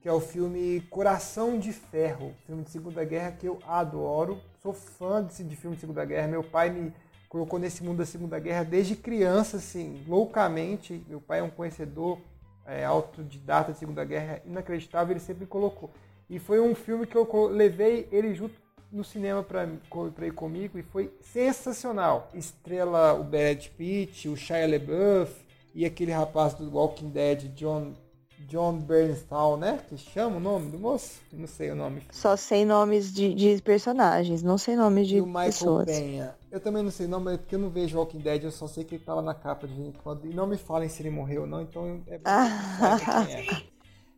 Speaker 1: Que é o filme Coração de Ferro, filme de Segunda Guerra que eu adoro. Sou fã desse, de filme de Segunda Guerra. Meu pai me colocou nesse mundo da Segunda Guerra desde criança, assim, loucamente. Meu pai é um conhecedor é, autodidata de Segunda Guerra inacreditável, ele sempre colocou. E foi um filme que eu levei ele junto no cinema para ir comigo e foi sensacional. Estrela o Brad Pitt, o Shia LaBeouf e aquele rapaz do Walking Dead, John John Bernthal, né? Que chama o nome do moço? Não sei o nome.
Speaker 7: Só sei nomes de, de personagens, não sei nomes de
Speaker 1: E o Michael
Speaker 7: pessoas.
Speaker 1: Penha. Eu também não sei o nome, porque eu não vejo Walking Dead, eu só sei que ele lá na capa de vez em quando. E não me falem se ele morreu ou não, então é
Speaker 7: Ah.
Speaker 1: quem é.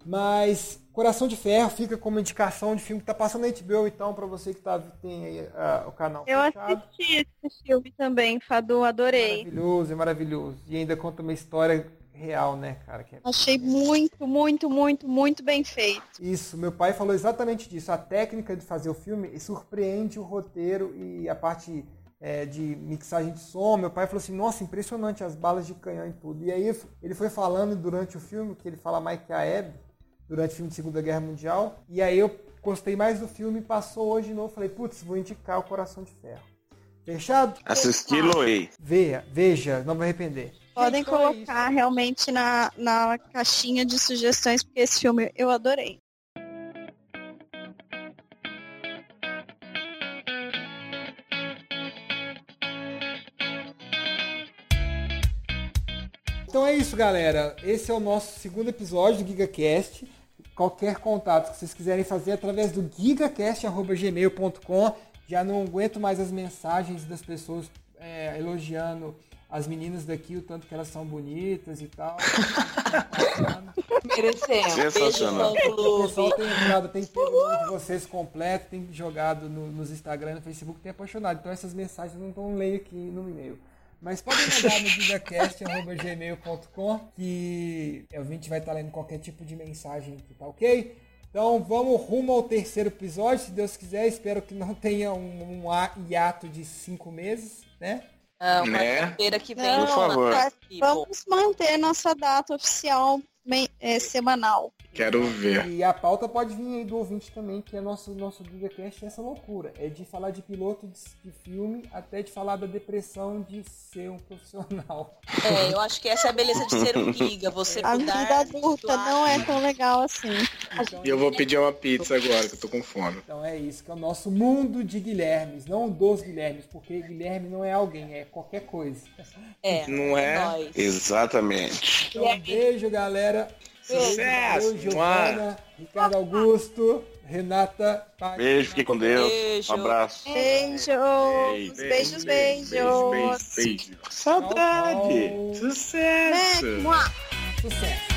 Speaker 1: Mas Coração de Ferro fica como indicação de filme que tá passando na HBO, então, pra você que tá, tem aí ah, o canal
Speaker 3: Eu
Speaker 1: fechado.
Speaker 3: assisti esse filme também, Fadu, adorei.
Speaker 1: Maravilhoso, é maravilhoso. E ainda conta uma história real, né, cara? Que é
Speaker 3: Achei muito, muito, muito, muito bem feito.
Speaker 1: Isso, meu pai falou exatamente disso. A técnica de fazer o filme surpreende o roteiro e a parte é, de mixagem de som. Meu pai falou assim, nossa, impressionante as balas de canhão e tudo. E aí ele foi falando durante o filme, que ele fala mais que a Hebe, durante o filme de Segunda Guerra Mundial. E aí eu gostei mais do filme, passou hoje de novo, falei, putz, vou indicar o Coração de Ferro. Fechado?
Speaker 6: Assisti Loei.
Speaker 1: Veja, veja, não vai arrepender.
Speaker 3: Podem
Speaker 1: é
Speaker 3: colocar realmente na, na caixinha de sugestões, porque esse filme eu adorei.
Speaker 1: Então é isso, galera. Esse é o nosso segundo episódio do GigaCast. Qualquer contato que vocês quiserem fazer através do gigacast.gmail.com. Já não aguento mais as mensagens das pessoas é, elogiando as meninas daqui, o tanto que elas são bonitas e tal. (laughs)
Speaker 5: Merecemos.
Speaker 6: Sensacional.
Speaker 1: O pessoal tem entrado, tem pego o nome de vocês completo, tem jogado no- nos Instagram, no Facebook, tem apaixonado. Então essas mensagens não estão leio aqui no e-mail. Mas podem mandar no gigacast.gmail.com que a gente vai estar lendo qualquer tipo de mensagem aqui, tá ok? Então vamos rumo ao terceiro episódio, se Deus quiser. Espero que não tenha um, um hiato de cinco meses, né?
Speaker 7: Não,
Speaker 6: Né?
Speaker 7: quarta-feira que vem.
Speaker 3: Não,
Speaker 6: Por favor.
Speaker 3: tá- Vamos manter nossa data oficial é, semanal.
Speaker 2: Quero ver.
Speaker 1: E a pauta pode vir aí do ouvinte também, que é nosso, nosso GigaCast, é essa loucura. É de falar de piloto de, de filme até de falar da depressão de ser um profissional. (laughs)
Speaker 7: É, eu acho que essa é a beleza de ser um giga. Você
Speaker 3: A
Speaker 7: mudar
Speaker 3: vida adulta não é tão legal assim.
Speaker 1: Então,
Speaker 2: E eu vou pedir uma pizza agora, que eu tô com fome.
Speaker 1: então é isso, que é o nosso mundo de Guilhermes, não dos Guilhermes, porque Guilherme não é alguém, é qualquer coisa.
Speaker 7: É,
Speaker 2: Não é?
Speaker 7: nós.
Speaker 6: Exatamente.
Speaker 1: Então, um beijo, galera.
Speaker 2: Sucesso!
Speaker 1: Valeu, Giovana, Ricardo Augusto, Renata. Paz.
Speaker 6: Beijo, fique com Deus.
Speaker 7: Beijo.
Speaker 6: Um abraço.
Speaker 3: Beijos,
Speaker 6: Beijo,
Speaker 3: beijos, beijos.
Speaker 2: Beijo, beijo, beijo.
Speaker 6: Saudade.
Speaker 2: Sucesso!
Speaker 3: Né?
Speaker 1: Sucesso.